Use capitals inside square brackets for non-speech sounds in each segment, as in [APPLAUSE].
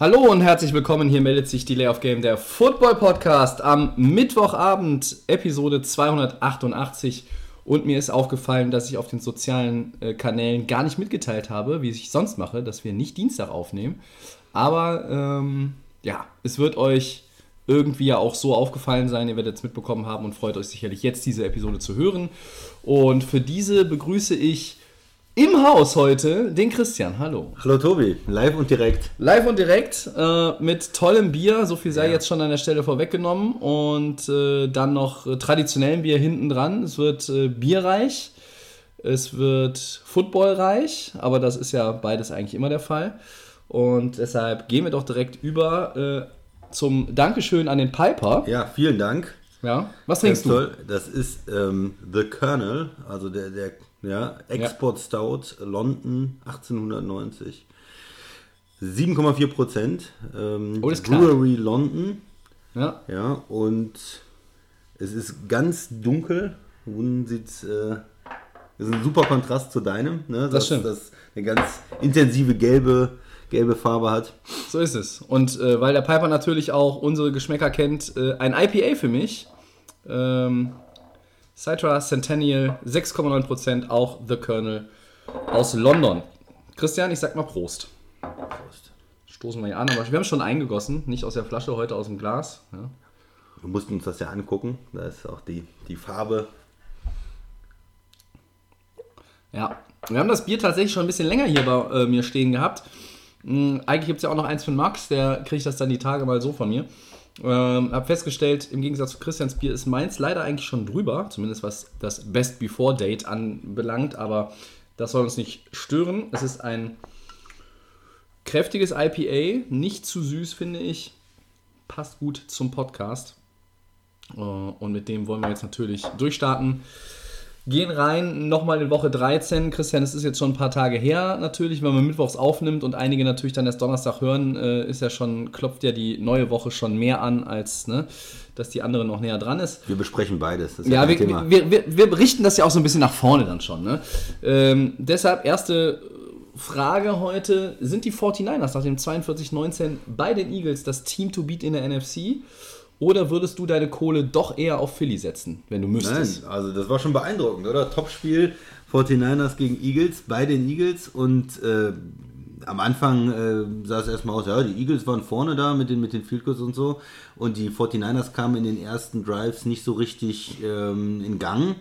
Hallo und herzlich willkommen. Hier meldet sich Delay of Game, der Football Podcast am Mittwochabend, Episode 288. Und mir ist aufgefallen, dass ich auf den sozialen äh, Kanälen gar nicht mitgeteilt habe, wie ich sonst mache, dass wir nicht Dienstag aufnehmen. Aber ähm, ja, es wird euch irgendwie ja auch so aufgefallen sein. Ihr werdet es mitbekommen haben und freut euch sicherlich jetzt diese Episode zu hören. Und für diese begrüße ich im Haus heute den Christian. Hallo. Hallo Tobi, live und direkt. Live und direkt äh, mit tollem Bier, so viel sei jetzt schon an der Stelle vorweggenommen. Und äh, dann noch äh, traditionellem Bier hinten dran. Es wird äh, bierreich, es wird footballreich, aber das ist ja beides eigentlich immer der Fall. Und deshalb gehen wir doch direkt über äh, zum Dankeschön an den Piper. Ja, vielen Dank. Ja. Was trinkst du? toll. Das ist ähm, The Colonel, also der, der ja, Export Stout London 1890. 7,4 Prozent. Ähm, Oh, das ist klar. Brewery London. Ja. Ja, und es ist ganz dunkel. Unten sieht äh, das ist ein super Kontrast zu deinem, ne? Das stimmt. das eine ganz intensive gelbe, gelbe Farbe hat. So ist es. Und äh, weil der Piper natürlich auch unsere Geschmäcker kennt, äh, ein IPA für mich. Ähm, Citra Centennial, 6,9%, auch The Colonel aus London. Christian, ich sag mal Prost. Prost. Stoßen wir hier an, aber wir haben schon eingegossen, nicht aus der Flasche, heute aus dem Glas. Ja. Wir mussten uns das ja angucken. Da ist auch die, die Farbe. Ja, wir haben das Bier tatsächlich schon ein bisschen länger hier bei äh, mir stehen gehabt. Hm, eigentlich gibt es ja auch noch eins von Max, der kriegt das dann die Tage mal so von mir. Ähm, hab festgestellt, im Gegensatz zu Christians Bier ist meins leider eigentlich schon drüber, zumindest was das Best Before Date anbelangt, aber das soll uns nicht stören. Es ist ein kräftiges IPA, nicht zu süß, finde ich. Passt gut zum Podcast. Äh, Und mit dem wollen wir jetzt natürlich durchstarten. Gehen rein, nochmal in Woche 13. Christian, es ist jetzt schon ein paar Tage her natürlich, wenn man mittwochs aufnimmt und einige natürlich dann erst Donnerstag hören, äh, ist ja schon, klopft ja die neue Woche schon mehr an, als ne, dass die andere noch näher dran ist. Wir besprechen beides. Das ist Ja, kein wir, Thema. wir, wir, wir berichten das ja auch so ein bisschen nach vorne dann schon. Ne? Ähm, deshalb erste Frage heute, sind die 49ers nach dem 42-19 bei den Eagles das Team to beat in der NFC? Oder würdest du deine Kohle doch eher auf Philly setzen, wenn du Nein, müsstest? also das war schon beeindruckend, oder? Topspiel 49ers gegen Eagles, bei den Eagles und äh, am Anfang äh, sah es erstmal aus, ja, die Eagles waren vorne da mit den, mit den Field Goals und so und die 49ers kamen in den ersten Drives nicht so richtig ähm, in Gang,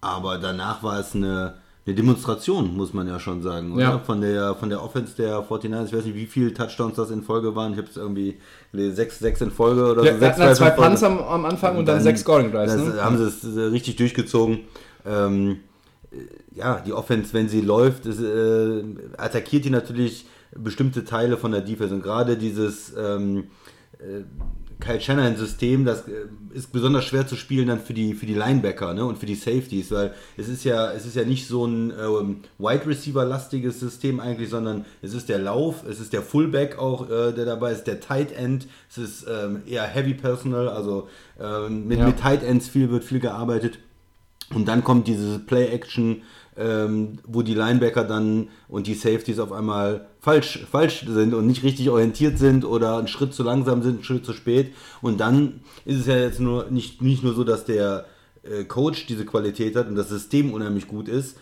aber danach war es eine, eine Demonstration, muss man ja schon sagen, oder? Ja. Von der, von der Offense der 49ers, ich weiß nicht, wie viele Touchdowns das in Folge waren, ich habe es irgendwie sechs, sechs in Folge oder Ja, so. sechs zwei Folge. Punts am, am Anfang und, dann, sechs Scoring Drives. Ne? haben sie es äh, richtig durchgezogen. Ähm, äh, ja, die Offense, wenn sie läuft, ist, äh, attackiert die natürlich bestimmte Teile von der Defense. Und gerade dieses ähm, äh, Kyle Shanahan-System, das äh, ist besonders schwer zu spielen dann für die, für die Linebacker ne, und für die Safeties, weil es ist ja, es ist ja nicht so ein ähm, Wide Receiver-lastiges System eigentlich, sondern es ist der Lauf, es ist der Fullback auch, äh, der dabei ist, der Tight End, es ist ähm, eher Heavy Personal, also ähm, mit, Ja. mit Tight Ends viel, wird viel gearbeitet. Und dann kommt diese Play-Action, ähm, wo die Linebacker dann und die Safeties auf einmal falsch, falsch sind und nicht richtig orientiert sind oder einen Schritt zu langsam sind, einen Schritt zu spät. Und dann ist es ja jetzt nur nicht, nicht nur so, dass der äh, Coach diese Qualität hat und das System unheimlich gut ist,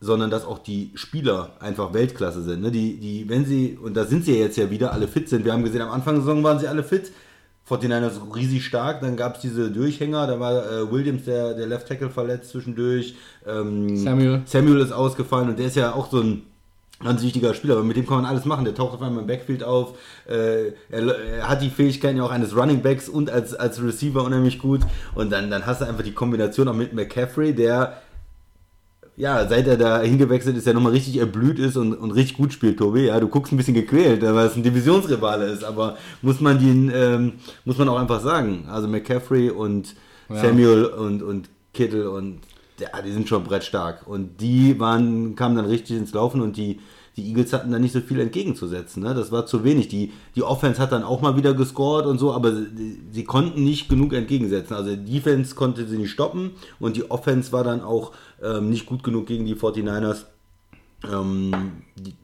sondern dass auch die Spieler einfach Weltklasse sind. Ne? Die, die, wenn sie, und da sind sie ja jetzt ja wieder, alle fit sind. Wir haben gesehen, am Anfang der Saison waren sie alle fit. 49ers riesig stark, dann gab es diese Durchhänger, da war äh, Williams, der, der Left Tackle verletzt zwischendurch. Ähm, Samuel. Samuel ist ausgefallen und der ist ja auch so ein ganz wichtiger Spieler, aber mit dem kann man alles machen. Der taucht auf einmal im Backfield auf. Äh, er, er hat die Fähigkeiten ja auch eines Running Backs und als, als Receiver unheimlich gut. Und dann, dann hast du einfach die Kombination auch mit McCaffrey, der ja, seit er da hingewechselt ist, ja nochmal richtig erblüht ist und, und richtig gut spielt, Tobi. Ja, du guckst ein bisschen gequält, weil es ein Divisionsrivale ist, aber muss man den, ähm, muss man auch einfach sagen. Also McCaffrey und Ja. Samuel und, und Kittle und ja, die sind schon brettstark. Und die waren, kamen dann richtig ins Laufen und die, die Eagles hatten da nicht so viel entgegenzusetzen. Ne? Das war zu wenig. Die, die Offense hat dann auch mal wieder gescored und so, aber sie, sie konnten nicht genug entgegensetzen. Also die Defense konnte sie nicht stoppen und die Offense war dann auch ähm, nicht gut genug gegen die 49ers, ähm, die,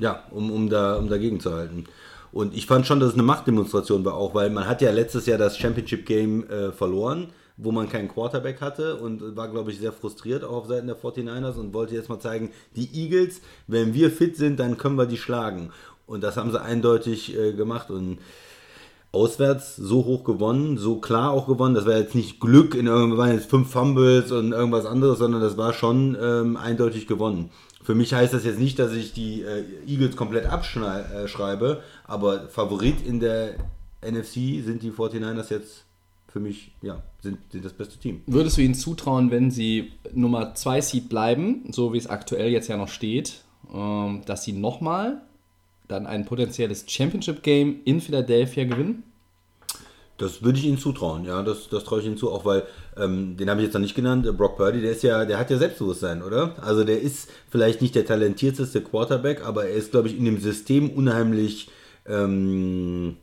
ja, um, um, da, um dagegen zu halten. Und ich fand schon, dass es eine Machtdemonstration war auch, weil man hat ja letztes Jahr das Championship Game äh, verloren, wo man keinen Quarterback hatte und war, glaube ich, sehr frustriert auch auf Seiten der 49ers und wollte jetzt mal zeigen, die Eagles, wenn wir fit sind, dann können wir die schlagen. Und das haben sie eindeutig äh, gemacht und auswärts so hoch gewonnen, so klar auch gewonnen. Das war jetzt nicht Glück in irgendwas, jetzt fünf Fumbles und irgendwas anderes, sondern das war schon ähm, eindeutig gewonnen. Für mich heißt das jetzt nicht, dass ich die äh, Eagles komplett abschreibe, aber Favorit in der NFC sind die 49ers jetzt für mich, ja, sind, sind das beste Team. Würdest du ihnen zutrauen, wenn sie Nummer 2 Seed bleiben, so wie es aktuell jetzt ja noch steht, ähm, dass sie nochmal dann ein potenzielles Championship-Game in Philadelphia gewinnen? Das würde ich ihnen zutrauen, ja, das, das traue ich ihnen zu, auch weil, ähm, den habe ich jetzt noch nicht genannt, äh, Brock Purdy, der ist ja, der hat ja Selbstbewusstsein, oder? Also der ist vielleicht nicht der talentierteste Quarterback, aber er ist, glaube ich, in dem System unheimlich ähm,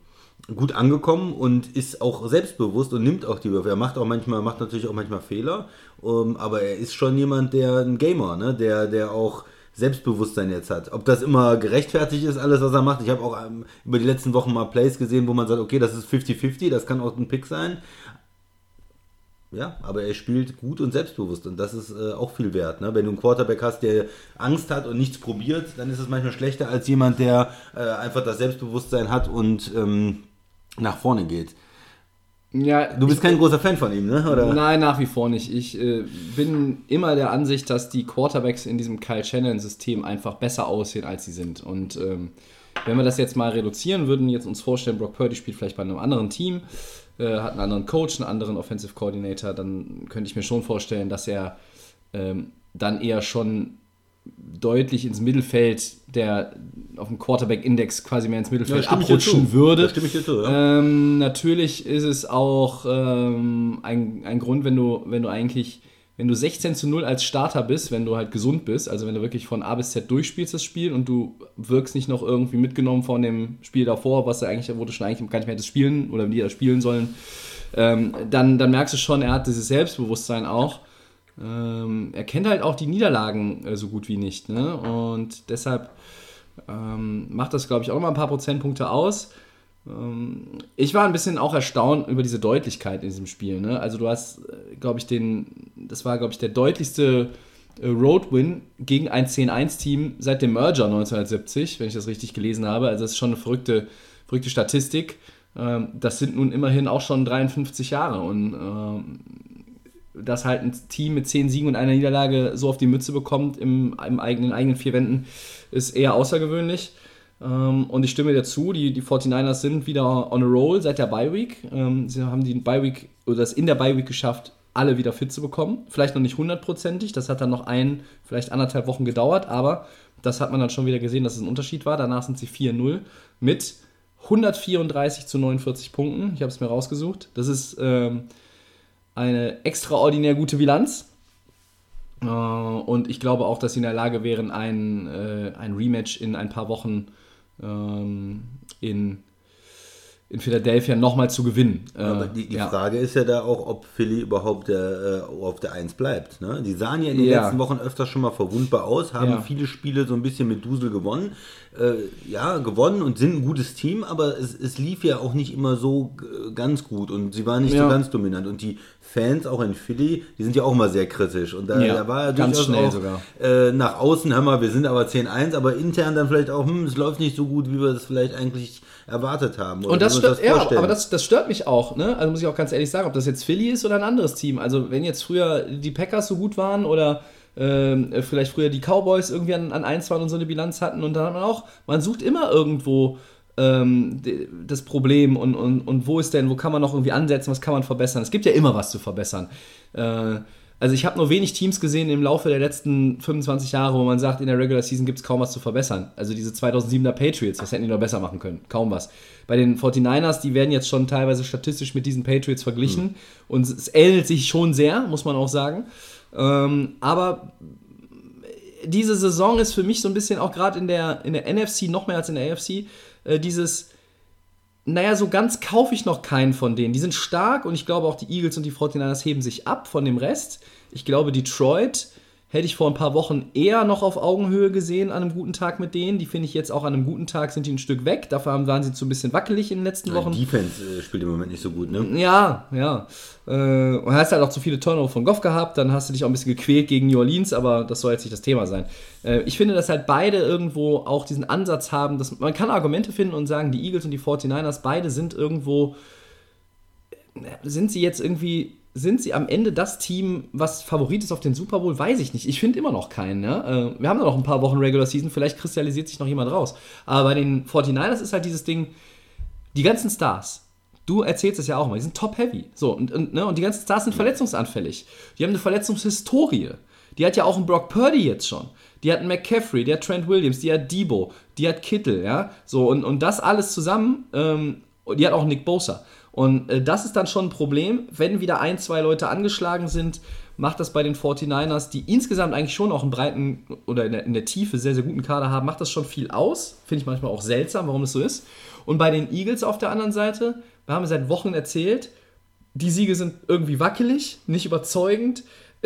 gut angekommen und ist auch selbstbewusst und nimmt auch die Würfe. Er macht auch manchmal, macht natürlich auch manchmal Fehler, ähm, aber er ist schon jemand, der ein Gamer, ne, der, der auch Selbstbewusstsein jetzt hat. Ob das immer gerechtfertigt ist, alles, was er macht. Ich habe auch ähm, über die letzten Wochen mal Plays gesehen, wo man sagt, okay, das ist 50-50, das kann auch ein Pick sein. Ja, aber er spielt gut und selbstbewusst und das ist äh, auch viel wert. Ne? Wenn du einen Quarterback hast, der Angst hat und nichts probiert, dann ist es manchmal schlechter als jemand, der äh, einfach das Selbstbewusstsein hat und ähm, nach vorne geht. Ja, Du bist kein großer Fan von ihm, ne? Oder? Nein, nach wie vor nicht. Ich äh, bin immer der Ansicht, dass die Quarterbacks in diesem Kyle Shannon-System einfach besser aussehen, als sie sind. Und ähm, wenn wir das jetzt mal reduzieren würden, jetzt uns vorstellen, Brock Purdy spielt vielleicht bei einem anderen Team, äh, hat einen anderen Coach, einen anderen Offensive Coordinator, dann könnte ich mir schon vorstellen, dass er ähm, dann eher schon deutlich ins Mittelfeld der auf dem Quarterback-Index quasi mehr ins Mittelfeld dir abrutschen würde. Zu, ja. Ähm, natürlich ist es auch ähm, ein, ein Grund, wenn du, wenn du eigentlich, wenn du 16 zu 0 als Starter bist, wenn du halt gesund bist, also wenn du wirklich von A bis Z durchspielst das Spiel und du wirkst nicht noch irgendwie mitgenommen von dem Spiel davor, was er eigentlich, wo du schon eigentlich gar nicht mehr hättest spielen oder die da spielen sollen, ähm, dann, dann merkst du schon, er hat dieses Selbstbewusstsein auch. Ähm, er kennt halt auch die Niederlagen äh, so gut wie nicht. Ne? Und deshalb ähm, macht das, glaube ich, auch noch mal ein paar Prozentpunkte aus. Ähm, ich war ein bisschen auch erstaunt über diese Deutlichkeit in diesem Spiel. Ne? Also du hast, glaube ich, den, das war, glaube ich, der deutlichste äh, Road-Win gegen ein 10-1-Team seit dem Merger 1970, wenn ich das richtig gelesen habe. Also das ist schon eine verrückte, verrückte Statistik. Ähm, das sind nun immerhin auch schon 53 Jahre und ähm, dass halt ein Team mit 10 Siegen und einer Niederlage so auf die Mütze bekommt im, im eigenen, eigenen vier Wänden, ist eher außergewöhnlich. Ähm, und ich stimme dir zu, die, die 49ers sind wieder on a roll seit der Bye Week. Ähm, sie haben die Bye Week oder das in der Bye Week geschafft, alle wieder fit zu bekommen. Vielleicht noch nicht hundertprozentig, das hat dann noch ein, vielleicht anderthalb Wochen gedauert, aber das hat man dann schon wieder gesehen, dass es ein Unterschied war. Danach sind sie 4-0 mit 134 zu 49 Punkten. Ich habe es mir rausgesucht. Das ist ähm, eine extraordinär gute Bilanz. Äh, und ich glaube auch, dass sie in der Lage wären, ein, äh, ein Rematch in ein paar Wochen ähm, in, in Philadelphia nochmal zu gewinnen. Äh, Aber die, die ja. Frage ist ja da auch, ob Philly überhaupt der, äh, auf der 1 bleibt. Ne? Die sahen ja in den Ja. letzten Wochen öfter schon mal verwundbar aus, haben Ja. viele Spiele so ein bisschen mit Dusel gewonnen. Äh, ja, gewonnen und sind ein gutes Team, aber es, es lief ja auch nicht immer so äh, ganz gut und sie waren nicht so ganz dominant. Und die Fans auch in Philly, die sind ja auch immer sehr kritisch. Und da, Ja, da war ja ganz schnell auch, sogar. Äh, nach außen, hör mal, wir sind aber 10-1, aber intern dann vielleicht auch, hm, es läuft nicht so gut, wie wir das vielleicht eigentlich erwartet haben. oder Und das stört, ja, vorstellen. aber das, das stört mich auch, ne? Also muss ich auch ganz ehrlich sagen, ob das jetzt Philly ist oder ein anderes Team. Also wenn jetzt früher die Packers so gut waren oder ähm, vielleicht früher die Cowboys irgendwie an, an 1 waren und so eine Bilanz hatten und dann hat man auch, man sucht immer irgendwo ähm, das Problem und, und, und wo ist denn, wo kann man noch irgendwie ansetzen, was kann man verbessern. Es gibt ja immer was zu verbessern. Äh, Also ich habe nur wenig Teams gesehen im Laufe der letzten 25 Jahre, wo man sagt, in der Regular Season gibt es kaum was zu verbessern. Also diese 2007er Patriots, was hätten die noch besser machen können? Kaum was. Bei den 49ers, die werden jetzt schon teilweise statistisch mit diesen Patriots verglichen mhm. und es ähnelt sich schon sehr, muss man auch sagen. Ähm, aber diese Saison ist für mich so ein bisschen auch gerade in der, in der NFC noch mehr als in der AFC äh, dieses naja, so ganz kaufe ich noch keinen von denen. Die sind stark und ich glaube auch die Eagles und die 49ers heben sich ab von dem Rest. Ich glaube, Detroit hätte ich vor ein paar Wochen eher noch auf Augenhöhe gesehen an einem guten Tag mit denen. Die finde ich jetzt auch an einem guten Tag sind die ein Stück weg. Dafür waren sie zu ein bisschen wackelig in den letzten Wochen. Die Defense äh, spielt im Moment nicht so gut, ne? Ja, ja. Äh, und hast halt auch zu viele Turnover von Goff gehabt. Dann hast du dich auch ein bisschen gequält gegen New Orleans, aber das soll jetzt nicht das Thema sein. Äh, ich finde, dass halt beide irgendwo auch diesen Ansatz haben, dass man kann Argumente finden und sagen, die Eagles und die 49ers, beide sind irgendwo sind sie jetzt irgendwie sind sie am Ende das Team, was Favorit ist auf den Super Bowl? Weiß ich nicht. Ich finde immer noch keinen. Ja? Äh, wir haben noch ein paar Wochen Regular Season, vielleicht kristallisiert sich noch jemand raus. Aber bei den 49ers ist halt dieses Ding, die ganzen Stars, du erzählst es ja auch mal, die sind top-heavy. So, und, und, ne? und die ganzen Stars sind verletzungsanfällig. Die haben eine Verletzungshistorie. Die hat ja auch ein Brock Purdy jetzt schon. Die hat einen McCaffrey, die hat Trent Williams, die hat Debo, die hat Kittel, ja. So, und, und das alles zusammen, ähm, die hat auch Nick Bosa. Und äh, das ist dann schon ein Problem, wenn wieder ein, zwei Leute angeschlagen sind, macht das bei den 49ers, die insgesamt eigentlich schon auch einen breiten oder in der, in der Tiefe sehr, sehr guten Kader haben, macht das schon viel aus. Finde ich manchmal auch seltsam, warum das so ist. Und bei den Eagles auf der anderen Seite, wir haben seit Wochen erzählt, die Siege sind irgendwie wackelig, nicht überzeugend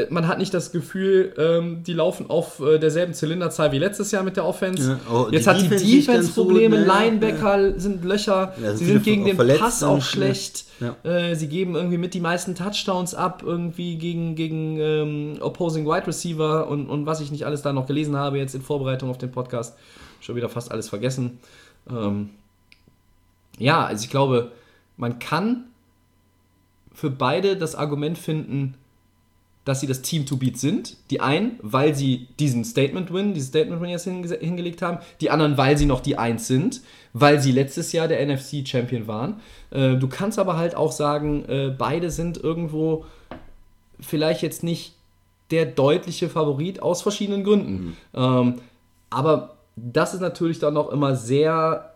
man hat nicht das Gefühl, ähm, die laufen auf äh, derselben Zylinderzahl wie letztes Jahr mit der Offense. Ja, oh, Jetzt hat die Defense Probleme, ne? Linebacker ja. sind Löcher, ja, sie sind gegen den Pass auch schlecht. Äh, sie geben irgendwie mit die meisten Touchdowns ab, irgendwie gegen, gegen ähm, Opposing Wide Receiver und, und was ich nicht alles da noch gelesen habe, jetzt in Vorbereitung auf den Podcast. Schon wieder fast alles vergessen. Ähm, ja, also ich glaube, man kann für beide das Argument finden, dass sie das Team to beat sind. Die einen, weil sie diesen Statement-Win, dieses Statement-Win jetzt hinge hingelegt haben. Die anderen, weil sie noch die Eins sind, weil sie letztes Jahr der NFC-Champion waren. Äh, du kannst aber halt auch sagen, äh, beide sind irgendwo vielleicht jetzt nicht der deutliche Favorit aus verschiedenen Gründen. Mhm. Ähm, aber das ist natürlich dann noch immer sehr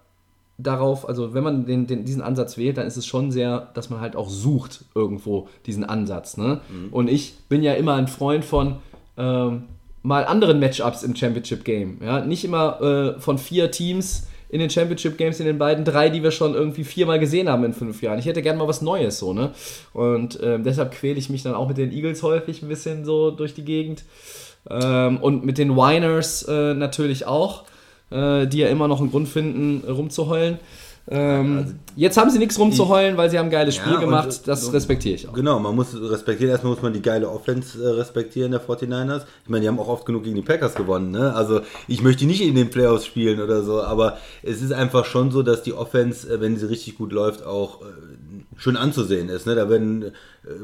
darauf, also wenn man den, den, diesen Ansatz wählt, dann ist es schon sehr, dass man halt auch sucht irgendwo diesen Ansatz. Ne? Mhm. Und ich bin ja immer ein Freund von ähm, mal anderen Matchups im Championship Game. Ja? Nicht immer äh, von vier Teams in den Championship Games, in den beiden drei, die wir schon irgendwie viermal gesehen haben in fünf Jahren. Ich hätte gerne mal was Neues so, ne? Und äh, deshalb quäle ich mich dann auch mit den Eagles häufig ein bisschen so durch die Gegend. Ähm, und mit den Winers äh, natürlich auch äh, die ja immer noch einen Grund finden, rumzuheulen. Ähm, also, jetzt haben sie nichts rumzuheulen, weil sie haben ein geiles Spiel ja, gemacht. Das so, respektiere ich auch. Genau, man muss respektieren. Erstmal muss man die geile Offense äh, respektieren der 49ers. Ich meine, die haben auch oft genug gegen die Packers gewonnen. Ne? Also ich möchte nicht in den Playoffs spielen oder so, aber es ist einfach schon so, dass die Offense, äh, wenn sie richtig gut läuft, auch äh, schön anzusehen ist. Ne? Da werden äh,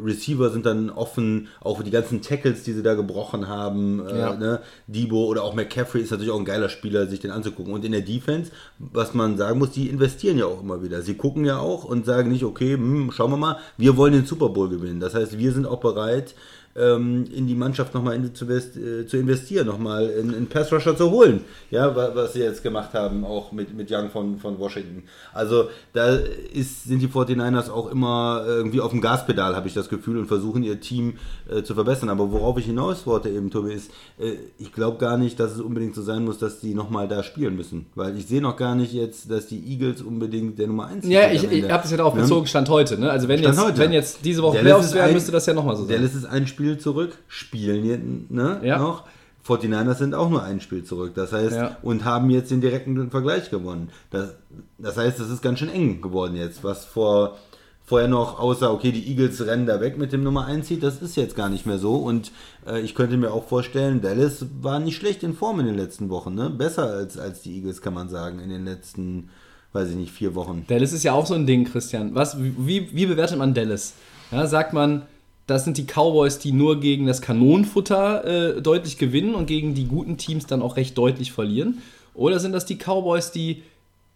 Receiver sind dann offen, auch die ganzen Tackles, die sie da gebrochen haben. Äh, ja. ne? Debo oder auch McCaffrey ist natürlich auch ein geiler Spieler, sich den anzugucken. Und in der Defense, was man sagen muss, die investieren ja auch immer wieder. Sie gucken ja auch und sagen nicht, okay, hm, schauen wir mal, wir wollen den Super Bowl gewinnen. Das heißt, wir sind auch bereit, ähm, in die Mannschaft nochmal in, zu, äh, zu investieren, nochmal in, in Pass Rusher zu holen. Ja, was sie jetzt gemacht haben, auch mit, mit Young von, von Washington. Also da ist, sind die 49ers auch immer irgendwie auf dem Gaspedal, habe ich das Gefühl, und versuchen ihr Team äh, zu verbessern. Aber worauf ich hinaus wollte eben, Tobi, ist, äh, ich glaube gar nicht, dass es unbedingt so sein muss, dass die nochmal da spielen müssen. Weil ich sehe noch gar nicht jetzt, dass die Eagles unbedingt der Nummer 1 sind. Ja, ich, ich habe das ja darauf bezogen, Stand heute. Ne? Also wenn jetzt, wenn jetzt diese Woche Playoffs wären, müsste das ja nochmal so sein. Dallas ist ein Spiel Spiel zurück, spielen ne, ja. noch. 49ers sind auch nur ein Spiel zurück. Das heißt, ja. und haben jetzt den direkten Vergleich gewonnen. Das, das heißt, es ist ganz schön eng geworden jetzt, was vor vorher noch außer, okay, die Eagles rennen da weg mit dem Nummer 1 Seed, das ist jetzt gar nicht mehr so. Und äh, ich könnte mir auch vorstellen, Dallas war nicht schlecht in Form in den letzten Wochen, ne? Besser als, als die Eagles, kann man sagen, in den letzten, weiß ich nicht, vier Wochen. Dallas ist ja auch so ein Ding, Christian. Was, wie, wie bewertet man Dallas? Ja, sagt man, das sind die Cowboys, die nur gegen das Kanonenfutter äh, deutlich gewinnen und gegen die guten Teams dann auch recht deutlich verlieren? Oder sind das die Cowboys, die,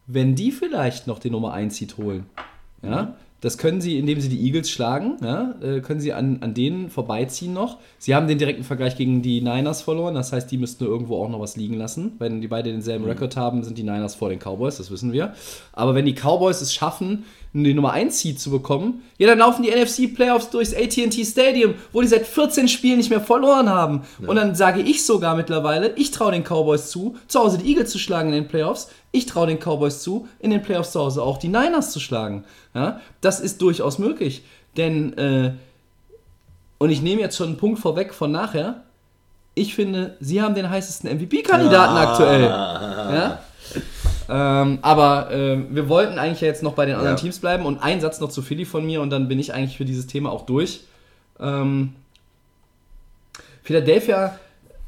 wenn die vielleicht noch den Nummer 1 Seed holen, ja, Das können sie, indem sie die Eagles schlagen, ja, äh, können sie an, an denen vorbeiziehen noch. Sie haben den direkten Vergleich gegen die Niners verloren, das heißt, die müssten irgendwo auch noch was liegen lassen. Wenn die beide denselben Rekord haben, sind die Niners vor den Cowboys, das wissen wir. Aber wenn die Cowboys es schaffen, die Nummer 1 Seed zu bekommen, ja, dann laufen die NFC Playoffs durchs AT&T Stadium, wo die seit 14 Spielen nicht mehr verloren haben. Und dann sage ich sogar mittlerweile, ich traue den Cowboys zu, zu Hause die Eagles zu schlagen in den Playoffs. Ich traue den Cowboys zu, in den Playoffs zu Hause auch die Niners zu schlagen. Ja, das ist durchaus möglich. Denn, äh, und ich nehme jetzt schon einen Punkt vorweg von nachher, ich finde, sie haben den heißesten MVP-Kandidaten aktuell. Ja? Ähm, aber ähm, wir wollten eigentlich ja jetzt noch bei den anderen Ja. Teams bleiben und ein Satz noch zu Philly von mir und dann bin ich eigentlich für dieses Thema auch durch. Ähm, Philadelphia,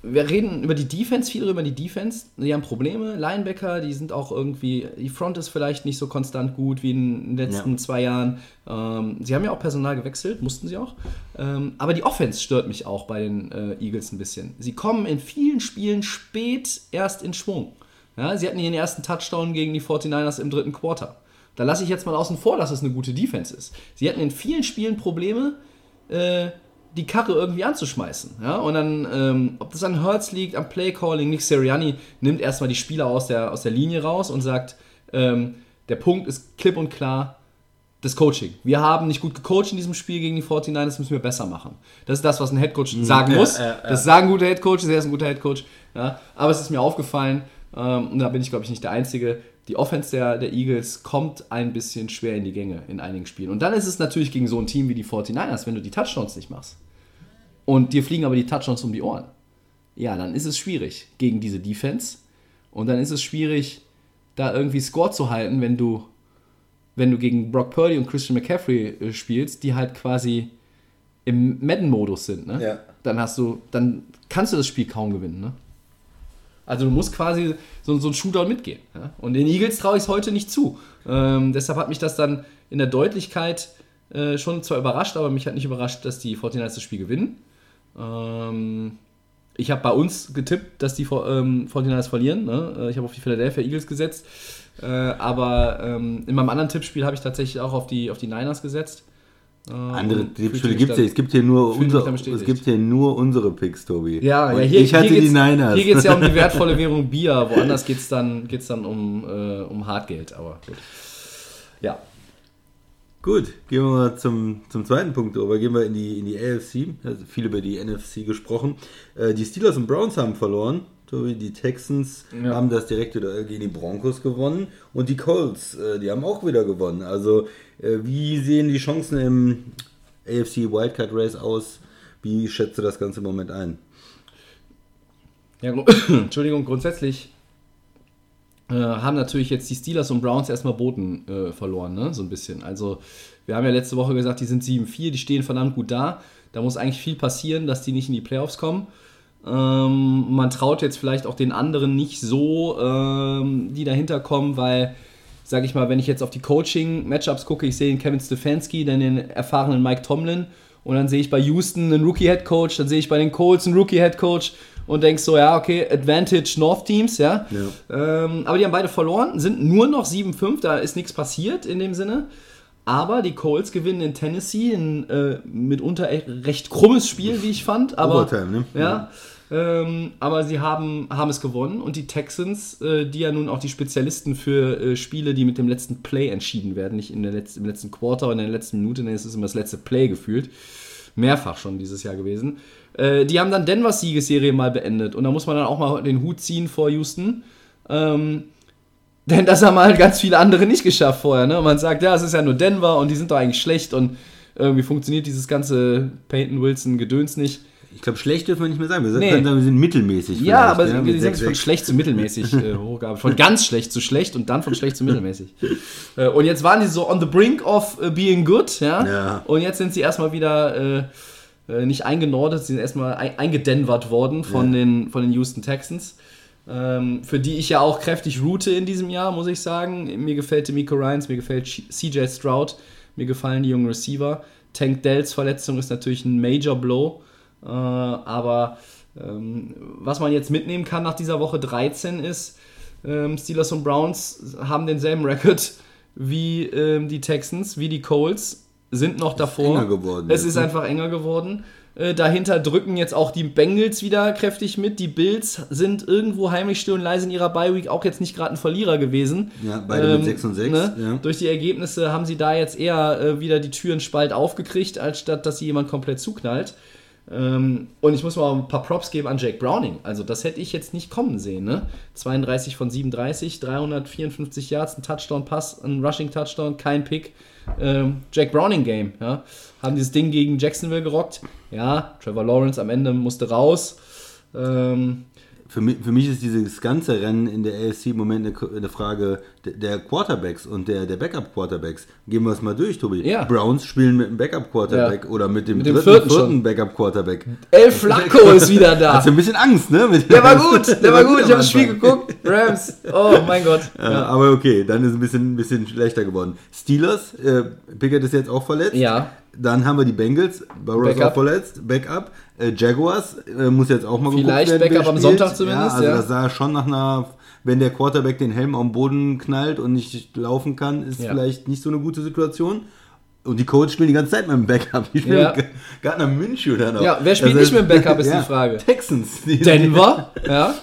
wir reden über die Defense, viel über die Defense. Die haben Probleme, Linebacker, die sind auch irgendwie, die Front ist vielleicht nicht so konstant gut wie in den letzten Ja. zwei Jahren. Ähm, sie haben ja auch Personal gewechselt, mussten sie auch. Ähm, aber die Offense stört mich auch bei den äh, Eagles ein bisschen. Sie kommen in vielen Spielen spät erst in Schwung. Ja, sie hatten ihren ersten Touchdown gegen die 49ers im dritten Quarter. Da lasse ich jetzt mal außen vor, dass es eine gute Defense ist. Sie hatten in vielen Spielen Probleme, äh, die Karre irgendwie anzuschmeißen. Ja? Und dann, ähm, ob das an Hurts liegt, am Playcalling, Nick Sirianni nimmt erstmal die Spieler aus der, aus der Linie raus und sagt, ähm, der Punkt ist klipp und klar, das Coaching. Wir haben nicht gut gecoacht in diesem Spiel gegen die 49ers, das müssen wir besser machen. Das ist das, was ein Headcoach sagen ja, muss. ja, ja. Das sagen gute Headcoaches, er ist ein guter Headcoach. Ja? Aber es ist mir aufgefallen, ähm, und da bin ich, glaube ich, nicht der Einzige, die Offense der, der Eagles kommt ein bisschen schwer in die Gänge in einigen Spielen. Und dann ist es natürlich gegen so ein Team wie die 49ers, wenn du die Touchdowns nicht machst. Und dir fliegen aber die Touchdowns um die Ohren. Ja, dann ist es schwierig gegen diese Defense. Und dann ist es schwierig, da irgendwie Score zu halten, wenn du, wenn du gegen Brock Purdy und Christian McCaffrey äh, spielst, die halt quasi im Madden-Modus sind. Ne? Ja. Dann hast du, dann kannst du das Spiel kaum gewinnen. Ne? Also du musst quasi so, so ein Shootout mitgehen. Ja? Und den Eagles traue ich es heute nicht zu. Ähm, deshalb hat mich das dann in der Deutlichkeit äh, schon zwar überrascht, aber mich hat nicht überrascht, dass die 49ers das Spiel gewinnen. Ähm, ich habe bei uns getippt, dass die ähm, 49ers verlieren. Ne? Äh, Ich habe auf die Philadelphia Eagles gesetzt. Äh, aber ähm, in meinem anderen Tippspiel habe ich tatsächlich auch auf die, auf die Niners gesetzt. Äh, Andere Tippspiele gibt es dann- Es gibt hier nur unser, es gibt hier nur unsere Picks, Tobi. Ja, ja hier, ich hatte hier die geht's, Niners. Hier geht es ja um die [LAUGHS] wertvolle Währung Bier. Woanders geht es dann, geht's dann um, äh, um Hartgeld. Aber gut. Ja. Gut, gehen wir mal zum, zum zweiten Punkt über. Gehen wir in die, in die AFC. Also viel über die NFC gesprochen. Äh, die Steelers und Browns haben verloren. Tobi, Die Texans Ja. haben das direkte Duell gegen die Broncos gewonnen. Und die Colts, äh, die haben auch wieder gewonnen. Also, wie sehen die Chancen im AFC Wildcard Race aus? Wie schätzt du das Ganze im Moment ein? ja gru- [COUGHS] Entschuldigung, grundsätzlich äh, haben natürlich jetzt die Steelers und Browns erstmal Boden äh, verloren, ne? so ein bisschen. Also, wir haben ja letzte Woche gesagt, die sind 7-4, die stehen verdammt gut da. Da muss eigentlich viel passieren, dass die nicht in die Playoffs kommen. Ähm, man traut jetzt vielleicht auch den anderen nicht so, ähm, die dahinter kommen, weil, sag ich mal, wenn ich jetzt auf die Coaching-Matchups gucke, ich sehe den Kevin Stefanski, dann den erfahrenen Mike Tomlin und dann sehe ich bei Houston einen Rookie-Head-Coach, dann sehe ich bei den Colts einen Rookie-Head-Coach und denk so, ja, okay, Advantage North-Teams, ja. Ähm, aber die haben beide verloren, sind nur noch 7-5, da ist nichts passiert in dem Sinne. Aber die Colts gewinnen in Tennessee, ein äh, mitunter echt recht krummes Spiel, wie ich fand. Aber, Overtime, ne? Ja. Ähm, aber sie haben, haben es gewonnen und die Texans, äh, die ja nun auch die Spezialisten für äh, Spiele, die mit dem letzten Play entschieden werden, nicht in der Letz-, im letzten Quarter oder in der letzten Minute, nee, es ist immer das letzte Play gefühlt. Mehrfach schon dieses Jahr gewesen. Äh, die haben dann Denvers Siegesserie mal beendet und da muss man dann auch mal den Hut ziehen vor Houston. Ähm, [LAUGHS] denn das haben halt ganz viele andere nicht geschafft vorher. Ne? Und man sagt, ja, es ist ja nur Denver und die sind doch eigentlich schlecht und irgendwie funktioniert dieses ganze Peyton Wilson-Gedöns nicht. Ich glaube, schlecht dürfen wir nicht mehr sagen. Wir Nee. können sagen, wir sind mittelmäßig. Ja, aber mit sie sind von 6-6. schlecht zu mittelmäßig äh, [LAUGHS] hochgearbeitet. Von ganz schlecht zu schlecht und dann von schlecht zu mittelmäßig. [LAUGHS] Äh, und jetzt waren die so on the brink of äh, being good, ja. Ja. Und jetzt sind sie erstmal wieder äh, äh, nicht eingenordet, sie sind erstmal ein, eingedenvert worden von, Ja. den, von den Houston Texans. Ähm, für die ich ja auch kräftig route in diesem Jahr, muss ich sagen. Mir gefällt Miko Ryans, mir gefällt CJ Stroud, mir gefallen die jungen Receiver. Tank Dells Verletzung ist natürlich ein Major Blow. Äh, aber ähm, was man jetzt mitnehmen kann nach dieser Woche 13 ist, ähm, Steelers und Browns haben denselben Record [LAUGHS] wie ähm, die Texans, wie die Colts, sind noch davor. enger geworden Es jetzt, ist ne? einfach enger geworden. Äh, dahinter drücken jetzt auch die Bengals wieder kräftig mit. Die Bills sind irgendwo heimlich still und leise in ihrer Bye-Week auch jetzt nicht gerade ein Verlierer gewesen. Ja, beide mit 6 und 6, ja. Durch die Ergebnisse haben sie da jetzt eher äh, wieder die Türen spalt aufgekriegt, als statt dass sie jemand komplett zuknallt. Ähm, und ich muss mal ein paar Props geben an Jake Browning. Also, das hätte ich jetzt nicht kommen sehen. Ne? 32 von 37, 354 Yards, ein Touchdown-Pass, ein Rushing-Touchdown, kein Pick. Ähm, Jake Browning-Game. Ja? Haben dieses Ding gegen Jacksonville gerockt. Ja, Trevor Lawrence am Ende musste raus. Ähm, Für mich, für mich ist dieses ganze Rennen in der AFC im Moment eine, eine Frage der, der Quarterbacks und der, der Backup-Quarterbacks. Gehen wir es mal durch, Tobi. Ja. Browns spielen mit einem Backup-Quarterback Ja. oder mit dem, Mit dem dritten, vierten vierten. Backup-Quarterback. El Flacco [LAUGHS] ist wieder da. Hast du ein bisschen Angst, ne? Mit- Der war gut, [LAUGHS] der war gut. Ich habe das Spiel geguckt. Rams. Oh mein Gott. [LAUGHS] Ja, aber okay, dann ist es ein bisschen, ein bisschen schlechter geworden. Steelers, äh, Pickett ist jetzt auch verletzt. Ja. Dann haben wir die Bengals, Burrow ist Backup. auch verletzt, Backup. Äh, Jaguars äh, muss jetzt auch mal Vielleicht geguckt werden, Backup wer am. Sonntag zumindest, Ja, also ja. das sah schon nach einer, wenn der Quarterback den Helm am Boden knallt und nicht laufen kann, ist Ja. vielleicht nicht so eine gute Situation. Und die Codes spielen die ganze Zeit mit dem Backup. Die spielen Ja. Gardner Minshew dann auch. Ja, wer spielt nicht mit dem Backup, [LAUGHS] ist die Frage. Texans. Die- Denver, ja.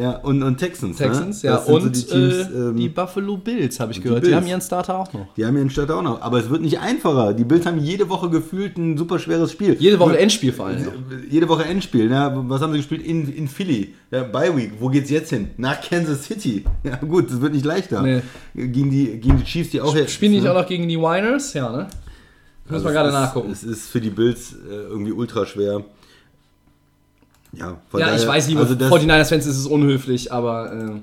Ja, und, und Texans. Texans, ne? ja. Sind so Und die Teams, äh, ähm, die Buffalo Bills, habe ich die gehört. Die Bills. haben ihren Starter auch noch. Die haben ihren Stadt auch noch. Aber es wird nicht einfacher. Die Bills haben jede Woche gefühlt ein super schweres Spiel. Jede Woche Endspiel vor allem. noch. Jede Woche Endspiel. Ne? Was haben sie gespielt? In, in Philly. Ja, Bye Week. Wo geht's jetzt hin? Nach Kansas City. [LAUGHS] Ja gut, das wird nicht leichter. Nee. Gegen, die, gegen die Chiefs, die auch jetzt... Spielen die nicht ne? auch noch gegen die Winers? Ja, ne? Muss Also man gerade nachgucken. Es ist für die Bills äh, irgendwie ultra schwer. Ja, Ja, ich daher- weiß, liebe also das- 49ers-Fans, ist es unhöflich, aber äh,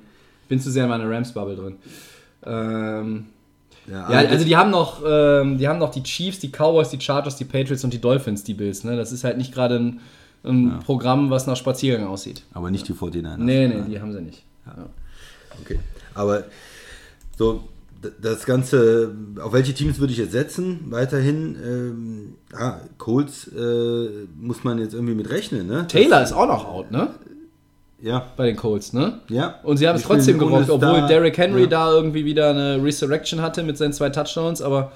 bin zu sehr in meiner Rams-Bubble drin. Ähm, Ja, ja, also die haben noch, ähm, die haben noch die Chiefs, die Cowboys, die Chargers, die Patriots und die Dolphins, die Bills. Ne? Das ist halt nicht gerade ein, ein Programm, was nach Spaziergang aussieht. aber nicht die 49ers. Nee, nee, die haben sie nicht. Okay. Aber so, das Ganze, auf welche Teams würde ich jetzt setzen? Weiterhin, ähm, ah, Colts äh, muss man jetzt irgendwie mit rechnen, ne? Taylor ist auch noch out, ne? Ja, Bei den Colts, ne? ja. Und sie haben es trotzdem gerockt, obwohl. Derrick Henry Ja. da irgendwie wieder eine Resurrection hatte mit seinen zwei Touchdowns, aber